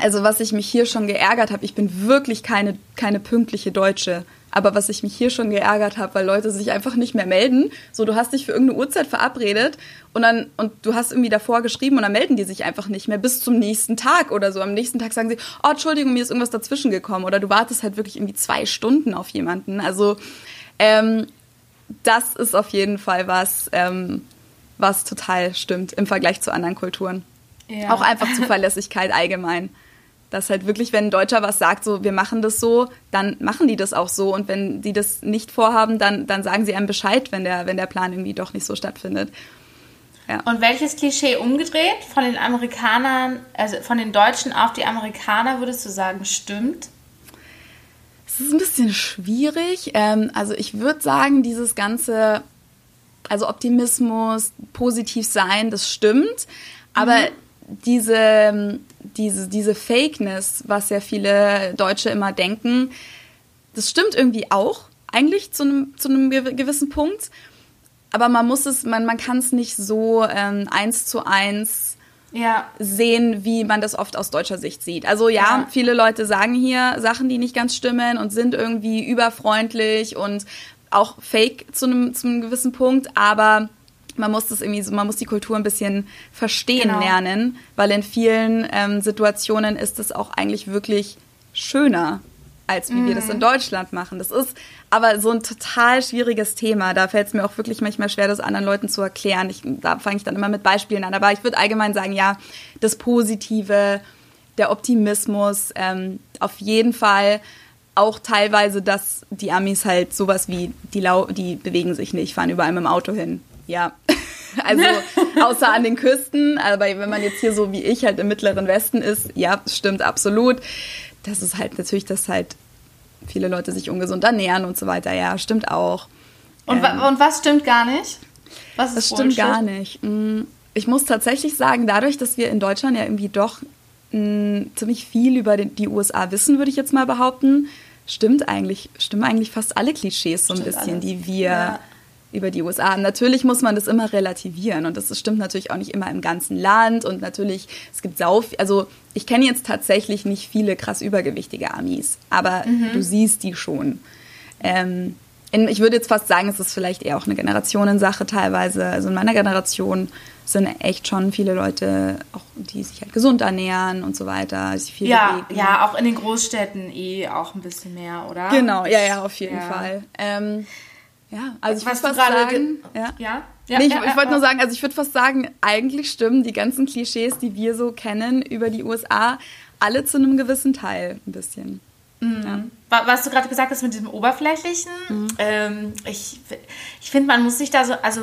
also was ich mich hier schon geärgert habe, ich bin wirklich keine, keine pünktliche Deutsche. Aber was ich mich hier schon geärgert habe, weil Leute sich einfach nicht mehr melden. So, du hast dich für irgendeine Uhrzeit verabredet und dann und du hast irgendwie davor geschrieben und dann melden die sich einfach nicht mehr bis zum nächsten Tag oder so. Am nächsten Tag sagen sie, oh, Entschuldigung, mir ist irgendwas dazwischen gekommen. Oder du wartest halt wirklich irgendwie zwei Stunden auf jemanden. Also ähm, das ist auf jeden Fall was, ähm, was total stimmt im Vergleich zu anderen Kulturen. Ja. Auch einfach Zuverlässigkeit allgemein dass halt wirklich, wenn ein Deutscher was sagt, so wir machen das so, dann machen die das auch so. Und wenn die das nicht vorhaben, dann, dann sagen sie einem Bescheid, wenn der, wenn der Plan irgendwie doch nicht so stattfindet. Ja. Und welches Klischee umgedreht von den Amerikanern, also von den Deutschen auf die Amerikaner, würdest du sagen, stimmt? Es ist ein bisschen schwierig. Ähm, also ich würde sagen, dieses ganze, also Optimismus, positiv sein, das stimmt. Aber mhm. diese diese, diese Fakeness, was ja viele Deutsche immer denken, das stimmt irgendwie auch, eigentlich zu einem, zu einem gewissen Punkt. Aber man muss es, man, man kann es nicht so ähm, eins zu eins ja. sehen, wie man das oft aus deutscher Sicht sieht. Also ja, ja, viele Leute sagen hier Sachen, die nicht ganz stimmen und sind irgendwie überfreundlich und auch fake zu einem, zu einem gewissen Punkt, aber man muss das irgendwie so, man muss die Kultur ein bisschen verstehen Genau. lernen, weil in vielen ähm, Situationen ist es auch eigentlich wirklich schöner, als wie wir das Mhm. in Deutschland machen. Das ist aber so ein total schwieriges Thema. Da fällt es mir auch wirklich manchmal schwer, das anderen Leuten zu erklären. Ich, da fange ich dann immer mit Beispielen an. Aber ich würde allgemein sagen, ja, das Positive, der Optimismus, ähm, auf jeden Fall auch teilweise, dass die Amis halt sowas wie, die, lau die bewegen sich nicht, fahren überall mit dem Auto hin. Ja, (laughs) also außer an den Küsten, aber wenn man jetzt hier so wie ich halt im mittleren Westen ist, ja, stimmt absolut. Das ist halt natürlich, dass halt viele Leute sich ungesund ernähren und so weiter. Ja, stimmt auch. Und, wa und was stimmt gar nicht? Was ist Das stimmt gar nicht. Mm, Ich muss tatsächlich sagen, dadurch, dass wir in Deutschland ja irgendwie doch mm, ziemlich viel über die USA wissen, würde ich jetzt mal behaupten, stimmt eigentlich, stimmen eigentlich fast alle Klischees so ein Stimmt bisschen, alles. die wir Ja. Über die USA. Natürlich muss man das immer relativieren und das stimmt natürlich auch nicht immer im ganzen Land und natürlich, es gibt sau, also ich kenne jetzt tatsächlich nicht viele krass übergewichtige Amis, aber Mhm. du siehst die schon. Ähm, in, ich würde jetzt fast sagen, es ist vielleicht eher auch eine Generationensache teilweise. Also in meiner Generation sind echt schon viele Leute, auch die sich halt gesund ernähren und so weiter, sich viel Ja, bewegen. ja, auch in den Großstädten eh auch ein bisschen mehr, oder? Genau, ja, ja, auf jeden Ja. Fall. Ähm, ja, also ich Was würde du fast gerade sagen, ge- ja. Ja? Ja, nee, ich, ja, ich wollte nur sagen, also ich würde fast sagen, eigentlich stimmen die ganzen Klischees, die wir so kennen über die USA, alle zu einem gewissen Teil ein bisschen. Wa- Was du gerade gesagt hast mit diesem Oberflächlichen, Mhm. ähm, ich, ich finde, man muss sich da so, also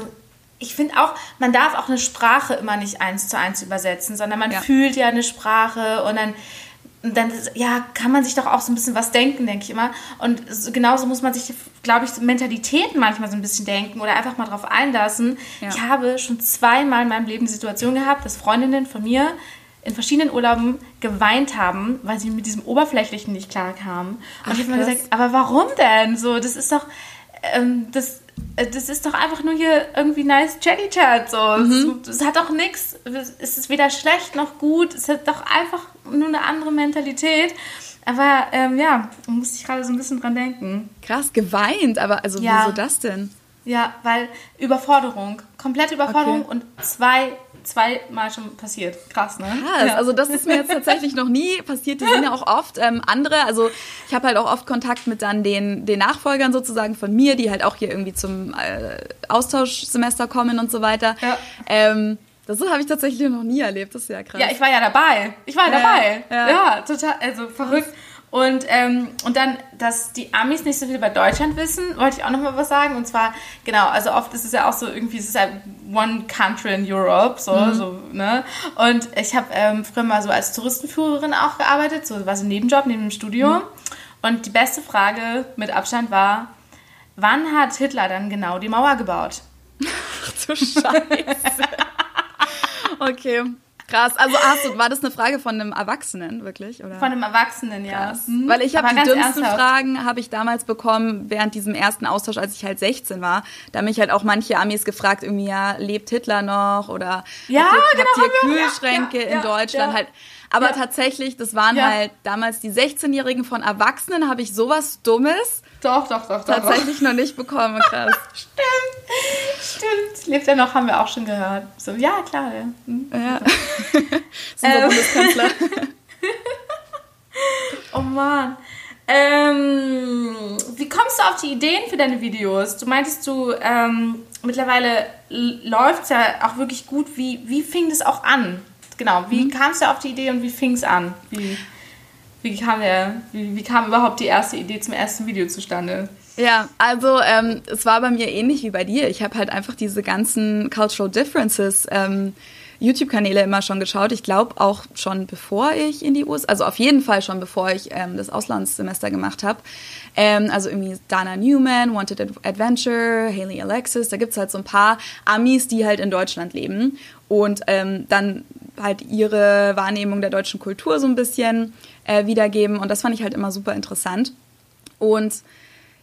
ich finde auch, man darf auch eine Sprache immer nicht eins zu eins übersetzen, sondern man fühlt ja eine Sprache und dann, und dann ja, kann man sich doch auch so ein bisschen was denken, denke ich immer. Und so, genauso muss man sich, glaube ich, Mentalitäten manchmal so ein bisschen denken oder einfach mal drauf einlassen. Ja. Ich habe schon zweimal in meinem Leben die Situation gehabt, dass Freundinnen von mir in verschiedenen Urlauben geweint haben, weil sie mit diesem Oberflächlichen nicht klarkamen. Und Ach, ich habe mir krass. gesagt, aber warum denn? So, das ist doch, ähm, das, das ist doch einfach nur hier irgendwie nice Chatty Chat. So. Mhm. Es, es hat doch nichts, es ist weder schlecht noch gut, es hat doch einfach nur eine andere Mentalität. Aber ähm, ja, da musste ich gerade so ein bisschen dran denken. Krass, geweint, aber also Ja. wieso das denn? Ja, weil Überforderung, komplette Überforderung Okay. und zwei, zweimal schon passiert. Krass, ne? Krass, Ja. also das ist mir jetzt tatsächlich noch nie passiert. Die sind ja auch oft ähm, andere. Also ich habe halt auch oft Kontakt mit dann den, den Nachfolgern sozusagen von mir, die halt auch hier irgendwie zum äh, Austauschsemester kommen und so weiter. Ja. Ähm, das habe ich tatsächlich noch nie erlebt. Das ist ja krass. Ja, ich war ja dabei. Ich war ja, dabei. ja. Ja. total, also verrückt. Und, ähm, und dann, dass die Amis nicht so viel über Deutschland wissen, wollte ich auch noch mal was sagen. Und zwar, genau, also oft ist es ja auch so irgendwie, es ist ja one country in Europe, so, Mhm. so ne? Und ich habe ähm, früher mal so als Touristenführerin auch gearbeitet, so war so ein Nebenjob neben dem Studium. Mhm. Und die beste Frage mit Abstand war, wann hat Hitler dann genau die Mauer gebaut? (laughs) Ach du Scheiße. (laughs) okay. Krass. Also hast war das eine Frage von einem Erwachsenen, wirklich? Oder? Von einem Erwachsenen, ja. Mhm. Weil ich habe die dümmsten ernsthaft. Fragen habe ich damals bekommen während diesem ersten Austausch, als ich halt 16 war. Da haben mich halt auch manche Amis gefragt, irgendwie, ja, lebt Hitler noch? Oder Ja, habt ihr, genau, habt ihr wir- ja, Kühlschränke ja, in Deutschland ja. halt. Aber tatsächlich, das waren halt damals die 16-Jährigen von Erwachsenen, habe ich sowas Dummes Doch, doch, doch, doch. doch. tatsächlich noch nicht bekommen. Krass. (laughs) Stimmt, stimmt. Lebt er noch, haben wir auch schon gehört. So, ja, klar. Ja. Hm. Ja. (laughs) (laughs) ist unser Ähm. Bundeskanzler. Oh Mann. Ähm, wie kommst du auf die Ideen für deine Videos? Du meintest, du ähm, mittlerweile läuft es ja auch wirklich gut. Wie, wie fing das auch an? Genau, Mhm. wie kamst du auf die Idee und wie fing es an? Wie, wie, kam der, wie, wie kam überhaupt die erste Idee zum ersten Video zustande? Ja, also ähm, es war bei mir ähnlich wie bei dir. Ich habe halt einfach diese ganzen Cultural Differences ähm, YouTube-Kanäle immer schon geschaut. Ich glaube auch schon bevor ich in die USA, also auf jeden Fall schon bevor ich ähm, das Auslandssemester gemacht habe. Ähm, also irgendwie Dana Newman, Wanted Ad- Adventure, Haley Alexis, da gibt's halt so ein paar Amis, die halt in Deutschland leben und ähm, dann halt ihre Wahrnehmung der deutschen Kultur so ein bisschen äh, wiedergeben. Und das fand ich halt immer super interessant. Und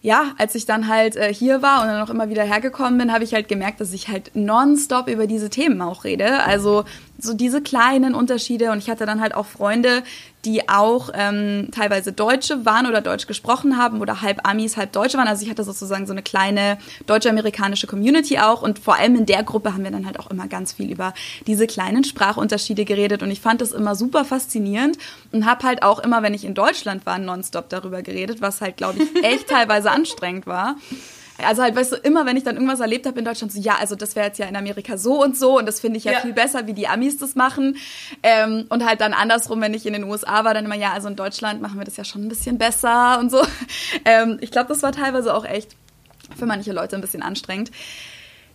ja, als ich dann halt äh, hier war und dann auch immer wieder hergekommen bin, habe ich halt gemerkt, dass ich halt nonstop über diese Themen auch rede. Also so diese kleinen Unterschiede und ich hatte dann halt auch Freunde, die auch ähm, teilweise Deutsche waren oder Deutsch gesprochen haben oder halb Amis, halb Deutsche waren. Also ich hatte sozusagen so eine kleine deutsch-amerikanische Community auch und vor allem in der Gruppe haben wir dann halt auch immer ganz viel über diese kleinen Sprachunterschiede geredet und ich fand das immer super faszinierend und habe halt auch immer, wenn ich in Deutschland war, nonstop darüber geredet, was halt, glaube ich, echt teilweise anstrengend war. Also halt, weißt du, immer wenn ich dann irgendwas erlebt habe in Deutschland, so ja, also das wäre jetzt ja in Amerika so und so und das finde ich ja, ja, viel besser, wie die Amis das machen. Ähm, und halt dann andersrum, wenn ich in den USA war, dann immer, ja, also in Deutschland machen wir das ja schon ein bisschen besser und so. (laughs) Ähm, ich glaube, das war teilweise auch echt für manche Leute ein bisschen anstrengend.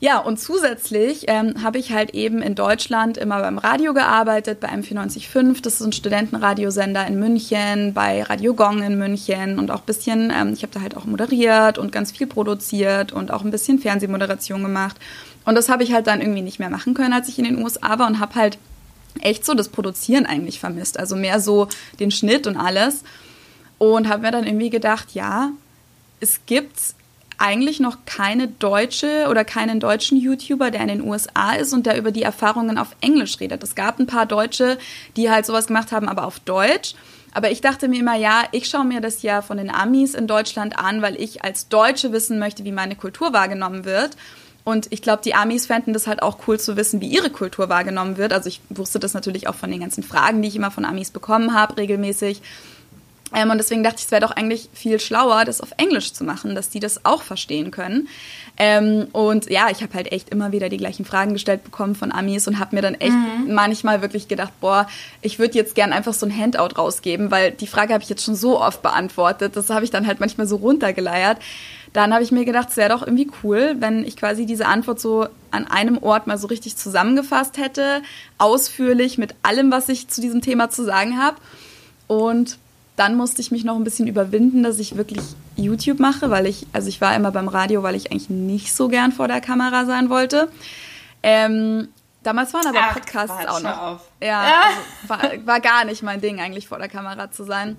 Ja, und zusätzlich ähm, habe ich halt eben in Deutschland immer beim Radio gearbeitet, bei M495, das ist ein Studentenradiosender in München, bei Radio Gong in München und auch ein bisschen, ähm, ich habe da halt auch moderiert und ganz viel produziert und auch ein bisschen Fernsehmoderation gemacht. Und das habe ich halt dann irgendwie nicht mehr machen können, als ich in den USA war und habe halt echt so das Produzieren eigentlich vermisst, also mehr so den Schnitt und alles. Und habe mir dann irgendwie gedacht, ja, es gibt eigentlich noch keine deutsche oder keinen deutschen YouTuber, der in den USA ist und der über die Erfahrungen auf Englisch redet. Es gab ein paar Deutsche, die halt sowas gemacht haben, aber auf Deutsch. Aber ich dachte mir immer, ja, ich schaue mir das ja von den Amis in Deutschland an, weil ich als Deutsche wissen möchte, wie meine Kultur wahrgenommen wird. Und ich glaube, die Amis fänden das halt auch cool zu wissen, wie ihre Kultur wahrgenommen wird. Also ich wusste das natürlich auch von den ganzen Fragen, die ich immer von Amis bekommen habe, regelmäßig. Ähm, und deswegen dachte ich, es wäre doch eigentlich viel schlauer, das auf Englisch zu machen, dass die das auch verstehen können. Ähm, und ja, ich habe halt echt immer wieder die gleichen Fragen gestellt bekommen von Amis und habe mir dann echt mhm. manchmal wirklich gedacht, boah, ich würde jetzt gern einfach so ein Handout rausgeben, weil die Frage habe ich jetzt schon so oft beantwortet. Das habe ich dann halt manchmal so runtergeleiert. Dann habe ich mir gedacht, es wäre doch irgendwie cool, wenn ich quasi diese Antwort so an einem Ort mal so richtig zusammengefasst hätte, ausführlich mit allem, was ich zu diesem Thema zu sagen habe. Und dann musste ich mich noch ein bisschen überwinden, dass ich wirklich YouTube mache, weil ich, also ich war immer beim Radio, weil ich eigentlich nicht so gern vor der Kamera sein wollte. Ähm, damals waren aber Ach, Podcasts auch noch. Auf. Ja, ja. Also war, war, gar nicht mein Ding, eigentlich vor der Kamera zu sein.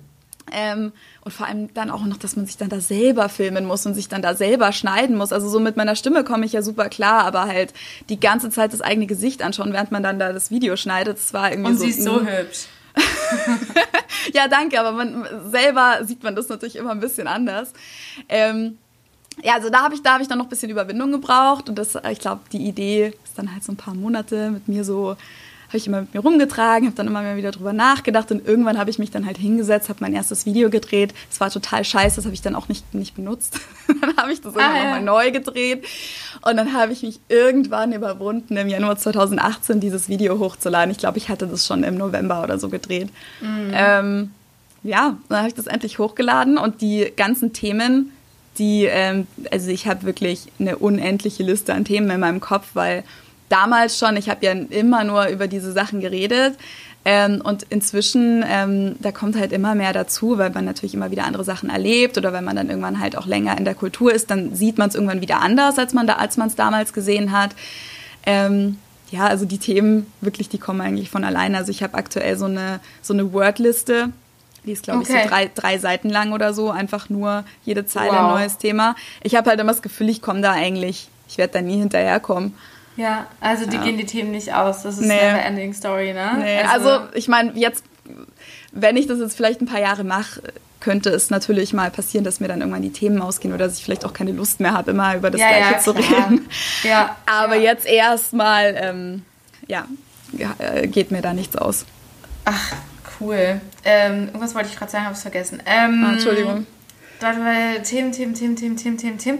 Ähm, und vor allem dann auch noch, dass man sich dann da selber filmen muss und sich dann da selber schneiden muss. Also so mit meiner Stimme komme ich ja super klar, aber halt die ganze Zeit das eigene Gesicht anschauen, während man dann da das Video schneidet, das war irgendwie und so. Und sie ist so hübsch. (laughs) ja, danke, aber man selber sieht man das natürlich immer ein bisschen anders. Ähm, ja, also da habe ich, hab ich dann noch ein bisschen Überwindung gebraucht und das, ich glaube, die Idee ist dann halt so ein paar Monate mit mir so habe ich immer mit mir rumgetragen, habe dann immer wieder drüber nachgedacht und irgendwann habe ich mich dann halt hingesetzt, habe mein erstes Video gedreht. Es war total scheiße, das habe ich dann auch nicht, nicht benutzt. (laughs) dann habe ich das ah, immer ja. nochmal neu gedreht und dann habe ich mich irgendwann überwunden, im Januar 2018 dieses Video hochzuladen. Ich glaube, ich hatte das schon im November oder so gedreht. Mhm. Ähm, ja, dann habe ich das endlich hochgeladen und die ganzen Themen, die, ähm, also ich habe wirklich eine unendliche Liste an Themen in meinem Kopf, weil damals schon, ich habe ja immer nur über diese Sachen geredet. Ähm, und inzwischen, ähm, da kommt halt immer mehr dazu, weil man natürlich immer wieder andere Sachen erlebt oder wenn man dann irgendwann halt auch länger in der Kultur ist, dann sieht man es irgendwann wieder anders, als man da, als man es damals gesehen hat. Ähm, ja, also die Themen wirklich, die kommen eigentlich von alleine. Also ich habe aktuell so eine so eine Wordliste, die ist glaube okay. ich so drei, drei Seiten lang oder so, einfach nur jede Zeile wow. ein neues Thema. Ich habe halt immer das Gefühl, ich komme da eigentlich, ich werde da nie hinterherkommen. Ja, also die ja. gehen die Themen nicht aus. Das ist nee. eine Ending Story, ne? Nee, also, also ich meine, jetzt, wenn ich das jetzt vielleicht ein paar Jahre mache, könnte es natürlich mal passieren, dass mir dann irgendwann die Themen ausgehen oder dass ich vielleicht auch keine Lust mehr habe, immer über das ja, Gleiche ja, zu reden. Ja, Aber jetzt erstmal, ähm, ja, äh, geht mir da nichts aus. Ach, cool. Ähm, irgendwas wollte ich gerade sagen, habe ich vergessen. Ähm, ah, Entschuldigung. Warte mal, Themen, Themen, Themen, Themen, Themen, Themen, Themen.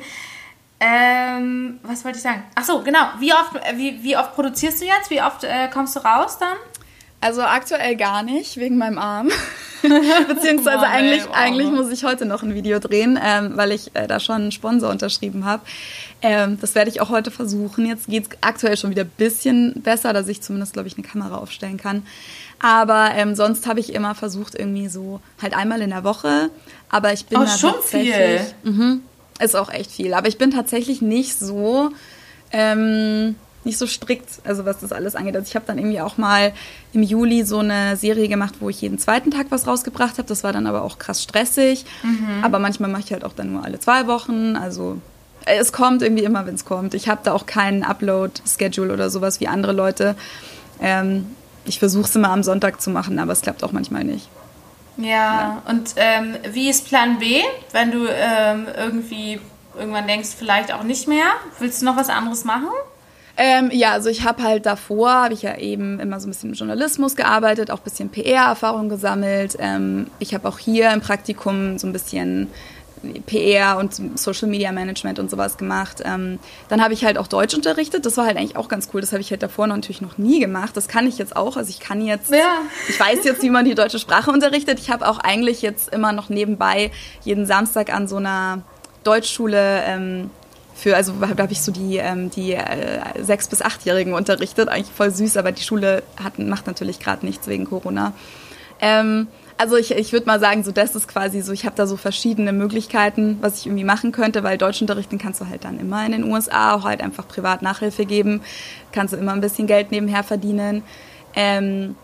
Ähm, was wollte ich sagen? Ach so, genau. Wie oft, äh, wie, wie oft produzierst du jetzt? Wie oft äh, kommst du raus dann? Also aktuell gar nicht, wegen meinem Arm. (laughs) Beziehungsweise oh, eigentlich, wow. eigentlich muss ich heute noch ein Video drehen, ähm, weil ich äh, da schon einen Sponsor unterschrieben habe. Ähm, das werde ich auch heute versuchen. Jetzt geht es aktuell schon wieder ein bisschen besser, dass ich zumindest, glaube ich, eine Kamera aufstellen kann. Aber ähm, sonst habe ich immer versucht, irgendwie so halt einmal in der Woche. Aber ich bin oh, da schon. Viel. Mhm, ist auch echt viel. Aber ich bin tatsächlich nicht so, ähm, nicht so strikt, also was das alles angeht. Also ich habe dann irgendwie auch mal im Juli so eine Serie gemacht, wo ich jeden zweiten Tag was rausgebracht habe. Das war dann aber auch krass stressig. Mhm. Aber manchmal mache ich halt auch dann nur alle zwei Wochen. Also es kommt irgendwie immer, wenn es kommt. Ich habe da auch keinen Upload-Schedule oder sowas wie andere Leute. Ähm, ich versuche es immer am Sonntag zu machen, aber es klappt auch manchmal nicht. Ja, ja. und ähm, wie ist Plan B, wenn du ähm, irgendwie irgendwann denkst, vielleicht auch nicht mehr? Willst du noch was anderes machen? Ähm, ja, also ich habe halt davor, habe ich ja eben immer so ein bisschen im Journalismus gearbeitet, auch ein bisschen PR-Erfahrung gesammelt. Ähm, ich habe auch hier im Praktikum so ein bisschen PR und Social Media Management und sowas gemacht. Ähm, dann habe ich halt auch Deutsch unterrichtet. Das war halt eigentlich auch ganz cool. Das habe ich halt davor natürlich noch nie gemacht. Das kann ich jetzt auch. Also ich kann jetzt, ja. ich weiß jetzt, wie man die deutsche Sprache unterrichtet. Ich habe auch eigentlich jetzt immer noch nebenbei jeden Samstag an so einer Deutschschule ähm, für, also da habe ich so die, ähm, die äh, sechs- bis achtjährigen unterrichtet, eigentlich voll süß, aber die Schule hat, macht natürlich gerade nichts wegen Corona. Ähm, also ich, ich würde mal sagen, so das ist quasi so, ich habe da so verschiedene Möglichkeiten, was ich irgendwie machen könnte, weil Deutschunterrichten kannst du halt dann immer in den USA, auch halt einfach privat Nachhilfe geben, kannst du immer ein bisschen Geld nebenher verdienen. Ähm,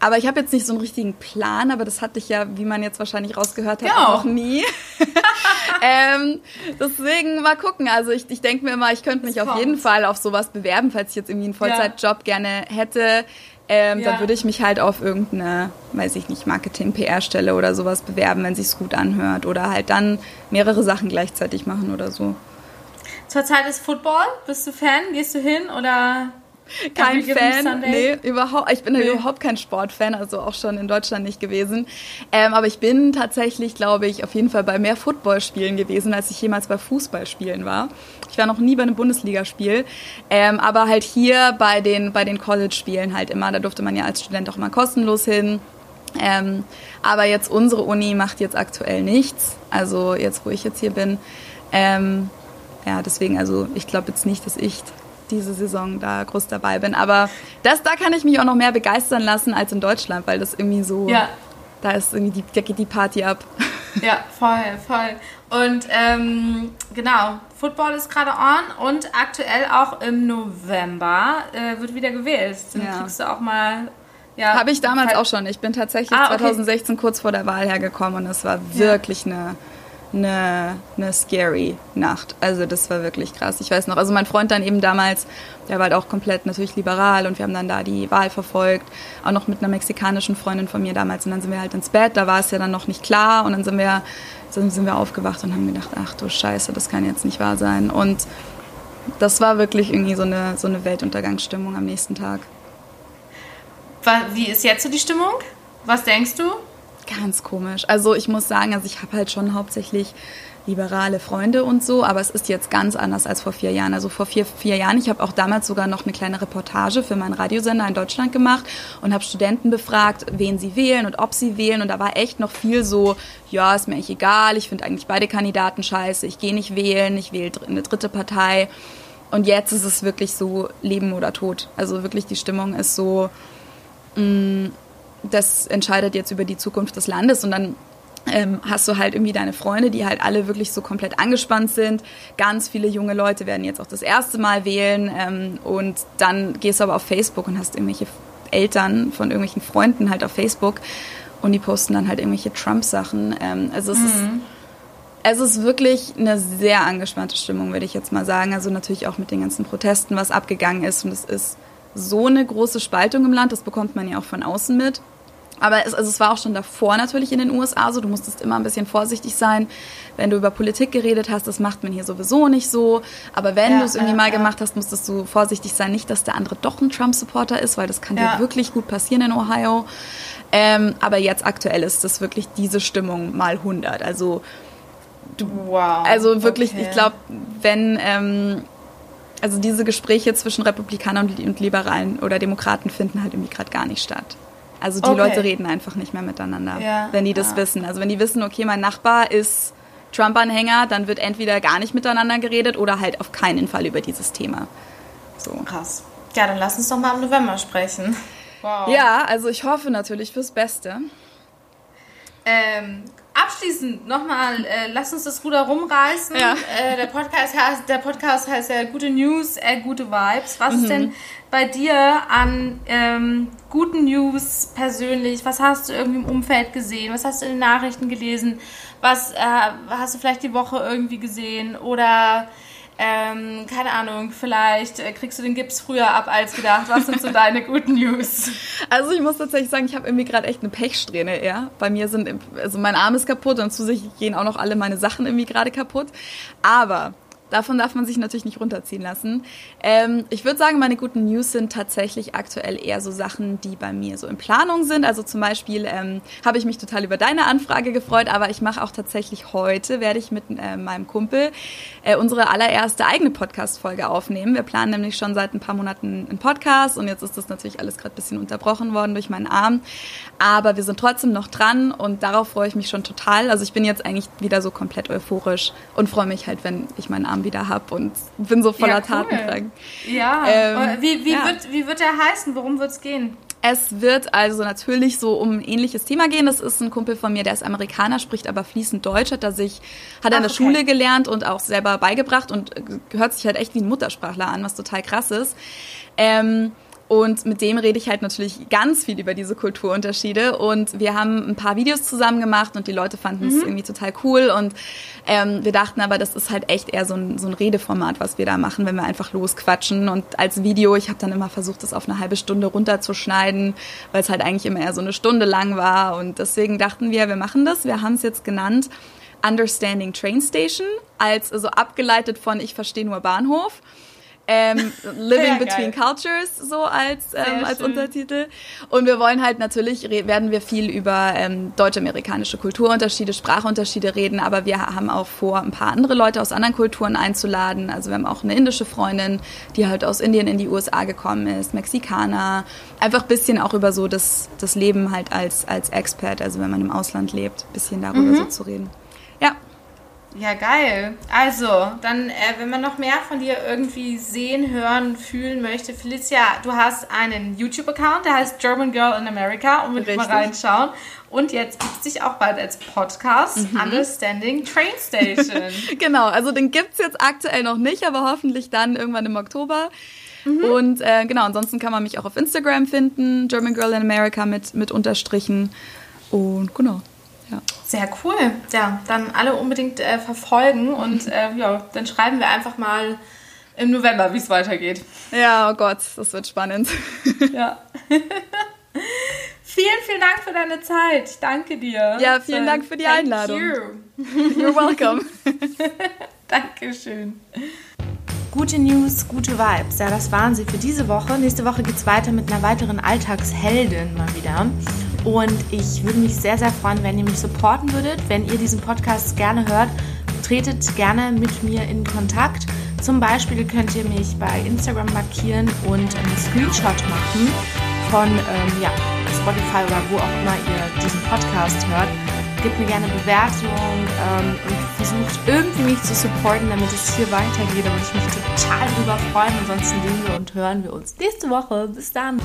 aber ich habe jetzt nicht so einen richtigen Plan, aber das hatte ich ja, wie man jetzt wahrscheinlich rausgehört hat, ja. noch nie. (laughs) ähm, deswegen mal gucken. Also ich, ich denke mir immer, ich könnte mich auf jeden Fall auf sowas bewerben, falls ich jetzt irgendwie einen Vollzeitjob ja. gerne hätte. Ähm, ja. Dann würde ich mich halt auf irgendeine, weiß ich nicht, Marketing-PR-Stelle oder sowas bewerben, wenn sich's gut anhört. Oder halt dann mehrere Sachen gleichzeitig machen oder so. Zurzeit ist Football. Bist du Fan? Gehst du hin oder kein Fan. Nee, überhaupt. Ich bin nee. überhaupt kein Sportfan, also auch schon in Deutschland nicht gewesen. Ähm, aber ich bin tatsächlich, glaube ich, auf jeden Fall bei mehr Footballspielen gewesen, als ich jemals bei Fußballspielen war. Ich war noch nie bei einem Bundesligaspiel, ähm, aber halt hier bei den, bei den College-Spielen halt immer. Da durfte man ja als Student auch immer kostenlos hin. Ähm, aber jetzt unsere Uni macht jetzt aktuell nichts. Also jetzt, wo ich jetzt hier bin. Ähm, ja, deswegen, also ich glaube jetzt nicht, dass ich diese Saison da groß dabei bin. Aber das, da kann ich mich auch noch mehr begeistern lassen als in Deutschland, weil das irgendwie so, ja. da ist irgendwie die, da geht die Party ab. Ja, voll, voll. Und ähm, genau, Football ist gerade on und aktuell auch im November äh, wird wieder gewählt. Dann ja. kriegst du auch mal ja, Habe ich damals halt auch schon. Ich bin tatsächlich ah, okay. 2016 kurz vor der Wahl hergekommen und es war wirklich eine eine, eine scary Nacht. Also das war wirklich krass. Ich weiß noch, also mein Freund dann eben damals, der war halt auch komplett natürlich liberal und wir haben dann da die Wahl verfolgt, auch noch mit einer mexikanischen Freundin von mir damals und dann sind wir halt ins Bett, da war es ja dann noch nicht klar und dann sind wir, dann sind wir aufgewacht und haben gedacht, ach du Scheiße, das kann jetzt nicht wahr sein und das war wirklich irgendwie so eine, so eine Weltuntergangsstimmung am nächsten Tag. Wie ist jetzt so die Stimmung? Was denkst du? Ganz komisch. Also ich muss sagen, also ich habe halt schon hauptsächlich liberale Freunde und so, aber es ist jetzt ganz anders als vor vier Jahren. Also vor vier, vier Jahren, ich habe auch damals sogar noch eine kleine Reportage für meinen Radiosender in Deutschland gemacht und habe Studenten befragt, wen sie wählen und ob sie wählen. Und da war echt noch viel so, ja, ist mir eigentlich egal, ich finde eigentlich beide Kandidaten scheiße, ich gehe nicht wählen, ich wähle eine dritte Partei. Und jetzt ist es wirklich so Leben oder Tod. Also wirklich die Stimmung ist so, mh, mm, das entscheidet jetzt über die Zukunft des Landes und dann ähm, hast du halt irgendwie deine Freunde, die halt alle wirklich so komplett angespannt sind. Ganz viele junge Leute werden jetzt auch das erste Mal wählen ähm, und dann gehst du aber auf Facebook und hast irgendwelche Eltern von irgendwelchen Freunden halt auf Facebook und die posten dann halt irgendwelche Trump-Sachen. Ähm, also es mhm. ist es ist wirklich eine sehr angespannte Stimmung, würde ich jetzt mal sagen. Also natürlich auch mit den ganzen Protesten, was abgegangen ist. Und es ist so eine große Spaltung im Land, das bekommt man ja auch von außen mit. Aber es, also es war auch schon davor natürlich in den USA so. Du musstest immer ein bisschen vorsichtig sein, wenn du über Politik geredet hast. Das macht man hier sowieso nicht so. Aber wenn ja, du es irgendwie äh, mal ja. gemacht hast, musstest du vorsichtig sein. Nicht, dass der andere doch ein Trump-Supporter ist, weil das kann ja. dir wirklich gut passieren in Ohio. Ähm, aber jetzt aktuell ist das wirklich diese Stimmung mal 100. Also, du, wow. Also wirklich, okay. ich glaube, wenn. Ähm, also diese Gespräche zwischen Republikanern und Liberalen oder Demokraten finden halt irgendwie gerade gar nicht statt. Also die okay. Leute reden einfach nicht mehr miteinander, ja, wenn die das ja. wissen. Also wenn die wissen, okay, mein Nachbar ist Trump-Anhänger, dann wird entweder gar nicht miteinander geredet oder halt auf keinen Fall über dieses Thema. So. Krass. Ja, dann lass uns doch mal im November sprechen. Wow. Ja, also ich hoffe natürlich fürs Beste. Ähm, abschließend nochmal, äh, lass uns das Ruder rumreißen. Ja. Äh, der, Podcast heißt, der Podcast heißt ja Gute News, äh, gute Vibes. Was mhm. ist denn bei dir an ähm, guten News persönlich? Was hast du irgendwie im Umfeld gesehen? Was hast du in den Nachrichten gelesen? Was äh, hast du vielleicht die Woche irgendwie gesehen? Oder ähm, keine Ahnung, vielleicht äh, kriegst du den Gips früher ab als gedacht. Was sind so deine guten News? (laughs) Also ich muss tatsächlich sagen, ich habe irgendwie gerade echt eine Pechsträhne eher. Bei mir sind, also mein Arm ist kaputt und zusätzlich gehen auch noch alle meine Sachen irgendwie gerade kaputt. Aber Davon darf man sich natürlich nicht runterziehen lassen. Ähm, ich würde sagen, meine guten News sind tatsächlich aktuell eher so Sachen, die bei mir so in Planung sind. Also zum Beispiel ähm, habe ich mich total über deine Anfrage gefreut, aber ich mache auch tatsächlich heute, werde ich mit äh, meinem Kumpel äh, unsere allererste eigene Podcast-Folge aufnehmen. Wir planen nämlich schon seit ein paar Monaten einen Podcast und jetzt ist das natürlich alles gerade ein bisschen unterbrochen worden durch meinen Arm. Aber wir sind trotzdem noch dran und darauf freue ich mich schon total. Also ich bin jetzt eigentlich wieder so komplett euphorisch und freue mich halt, wenn ich meinen Arm Arm wieder habe und bin so voller ja, cool. Tatendrang. Ja, ähm, wie, wie, ja. Wird, wie wird der heißen? Worum wird es gehen? Es wird also natürlich so um ein ähnliches Thema gehen. Das ist ein Kumpel von mir, der ist Amerikaner, spricht aber fließend Deutsch, hat er sich, hat er in der okay. Schule gelernt und auch selber beigebracht und hört sich halt echt wie ein Muttersprachler an, was total krass ist. Ähm, und mit dem rede ich halt natürlich ganz viel über diese Kulturunterschiede. Und wir haben ein paar Videos zusammen gemacht und die Leute fanden mhm. es irgendwie total cool. Und ähm, wir dachten aber, das ist halt echt eher so ein, so ein Redeformat, was wir da machen, wenn wir einfach losquatschen. Und als Video, ich habe dann immer versucht, das auf eine halbe Stunde runterzuschneiden, weil es halt eigentlich immer eher so eine Stunde lang war. Und deswegen dachten wir, wir machen das. Wir haben es jetzt genannt Understanding Train Station, als also abgeleitet von Ich verstehe nur Bahnhof ähm, (laughs) Living ja, Between. Cultures so als, ähm, als Untertitel. Und wir wollen halt natürlich, werden wir viel über ähm, deutsch-amerikanische Kulturunterschiede, Sprachunterschiede reden, aber wir haben auch vor, ein paar andere Leute aus anderen Kulturen einzuladen. Also wir haben auch eine indische Freundin, die halt aus Indien in die USA gekommen ist, Mexikaner. Einfach ein bisschen auch über so das, das Leben halt als, als Expert, also wenn man im Ausland lebt, ein bisschen darüber mhm. so zu reden. Ja, geil. Also, dann, äh, wenn man noch mehr von dir irgendwie sehen, hören, fühlen möchte, Felicia, du hast einen YouTube-Account, der heißt German Girl in America, unbedingt mal reinschauen. Und jetzt gibt es dich auch bald als Podcast, mhm. Understanding Train Station. (laughs) genau, also den gibt es jetzt aktuell noch nicht, aber hoffentlich dann irgendwann im Oktober. Mhm. Und äh, genau, ansonsten kann man mich auch auf Instagram finden, German Girl in America mit, mit Unterstrichen. Und genau. Ja. Sehr cool. Ja, dann alle unbedingt äh, verfolgen und äh, ja, dann schreiben wir einfach mal im November, wie es weitergeht. Ja, oh Gott, das wird spannend. (laughs) ja. (laughs) vielen, vielen Dank für deine Zeit. Ich danke dir. Ja, vielen Dank für die Thank Einladung. You. (laughs) You're welcome. Dankeschön. Gute News, gute Vibes. Ja, das waren sie für diese Woche. Nächste Woche geht es weiter mit einer weiteren Alltagsheldin mal wieder. Und ich würde mich sehr, sehr freuen, wenn ihr mich supporten würdet. Wenn ihr diesen Podcast gerne hört, tretet gerne mit mir in Kontakt. Zum Beispiel könnt ihr mich bei Instagram markieren und einen Screenshot machen von ähm, ja, Spotify oder wo auch immer ihr diesen Podcast hört. Gebt mir gerne Bewertung ähm, und versucht irgendwie mich zu supporten, damit es hier weitergeht. Da würde ich mich total drüber freuen. Ansonsten sehen wir und hören wir uns nächste Woche. Bis dann.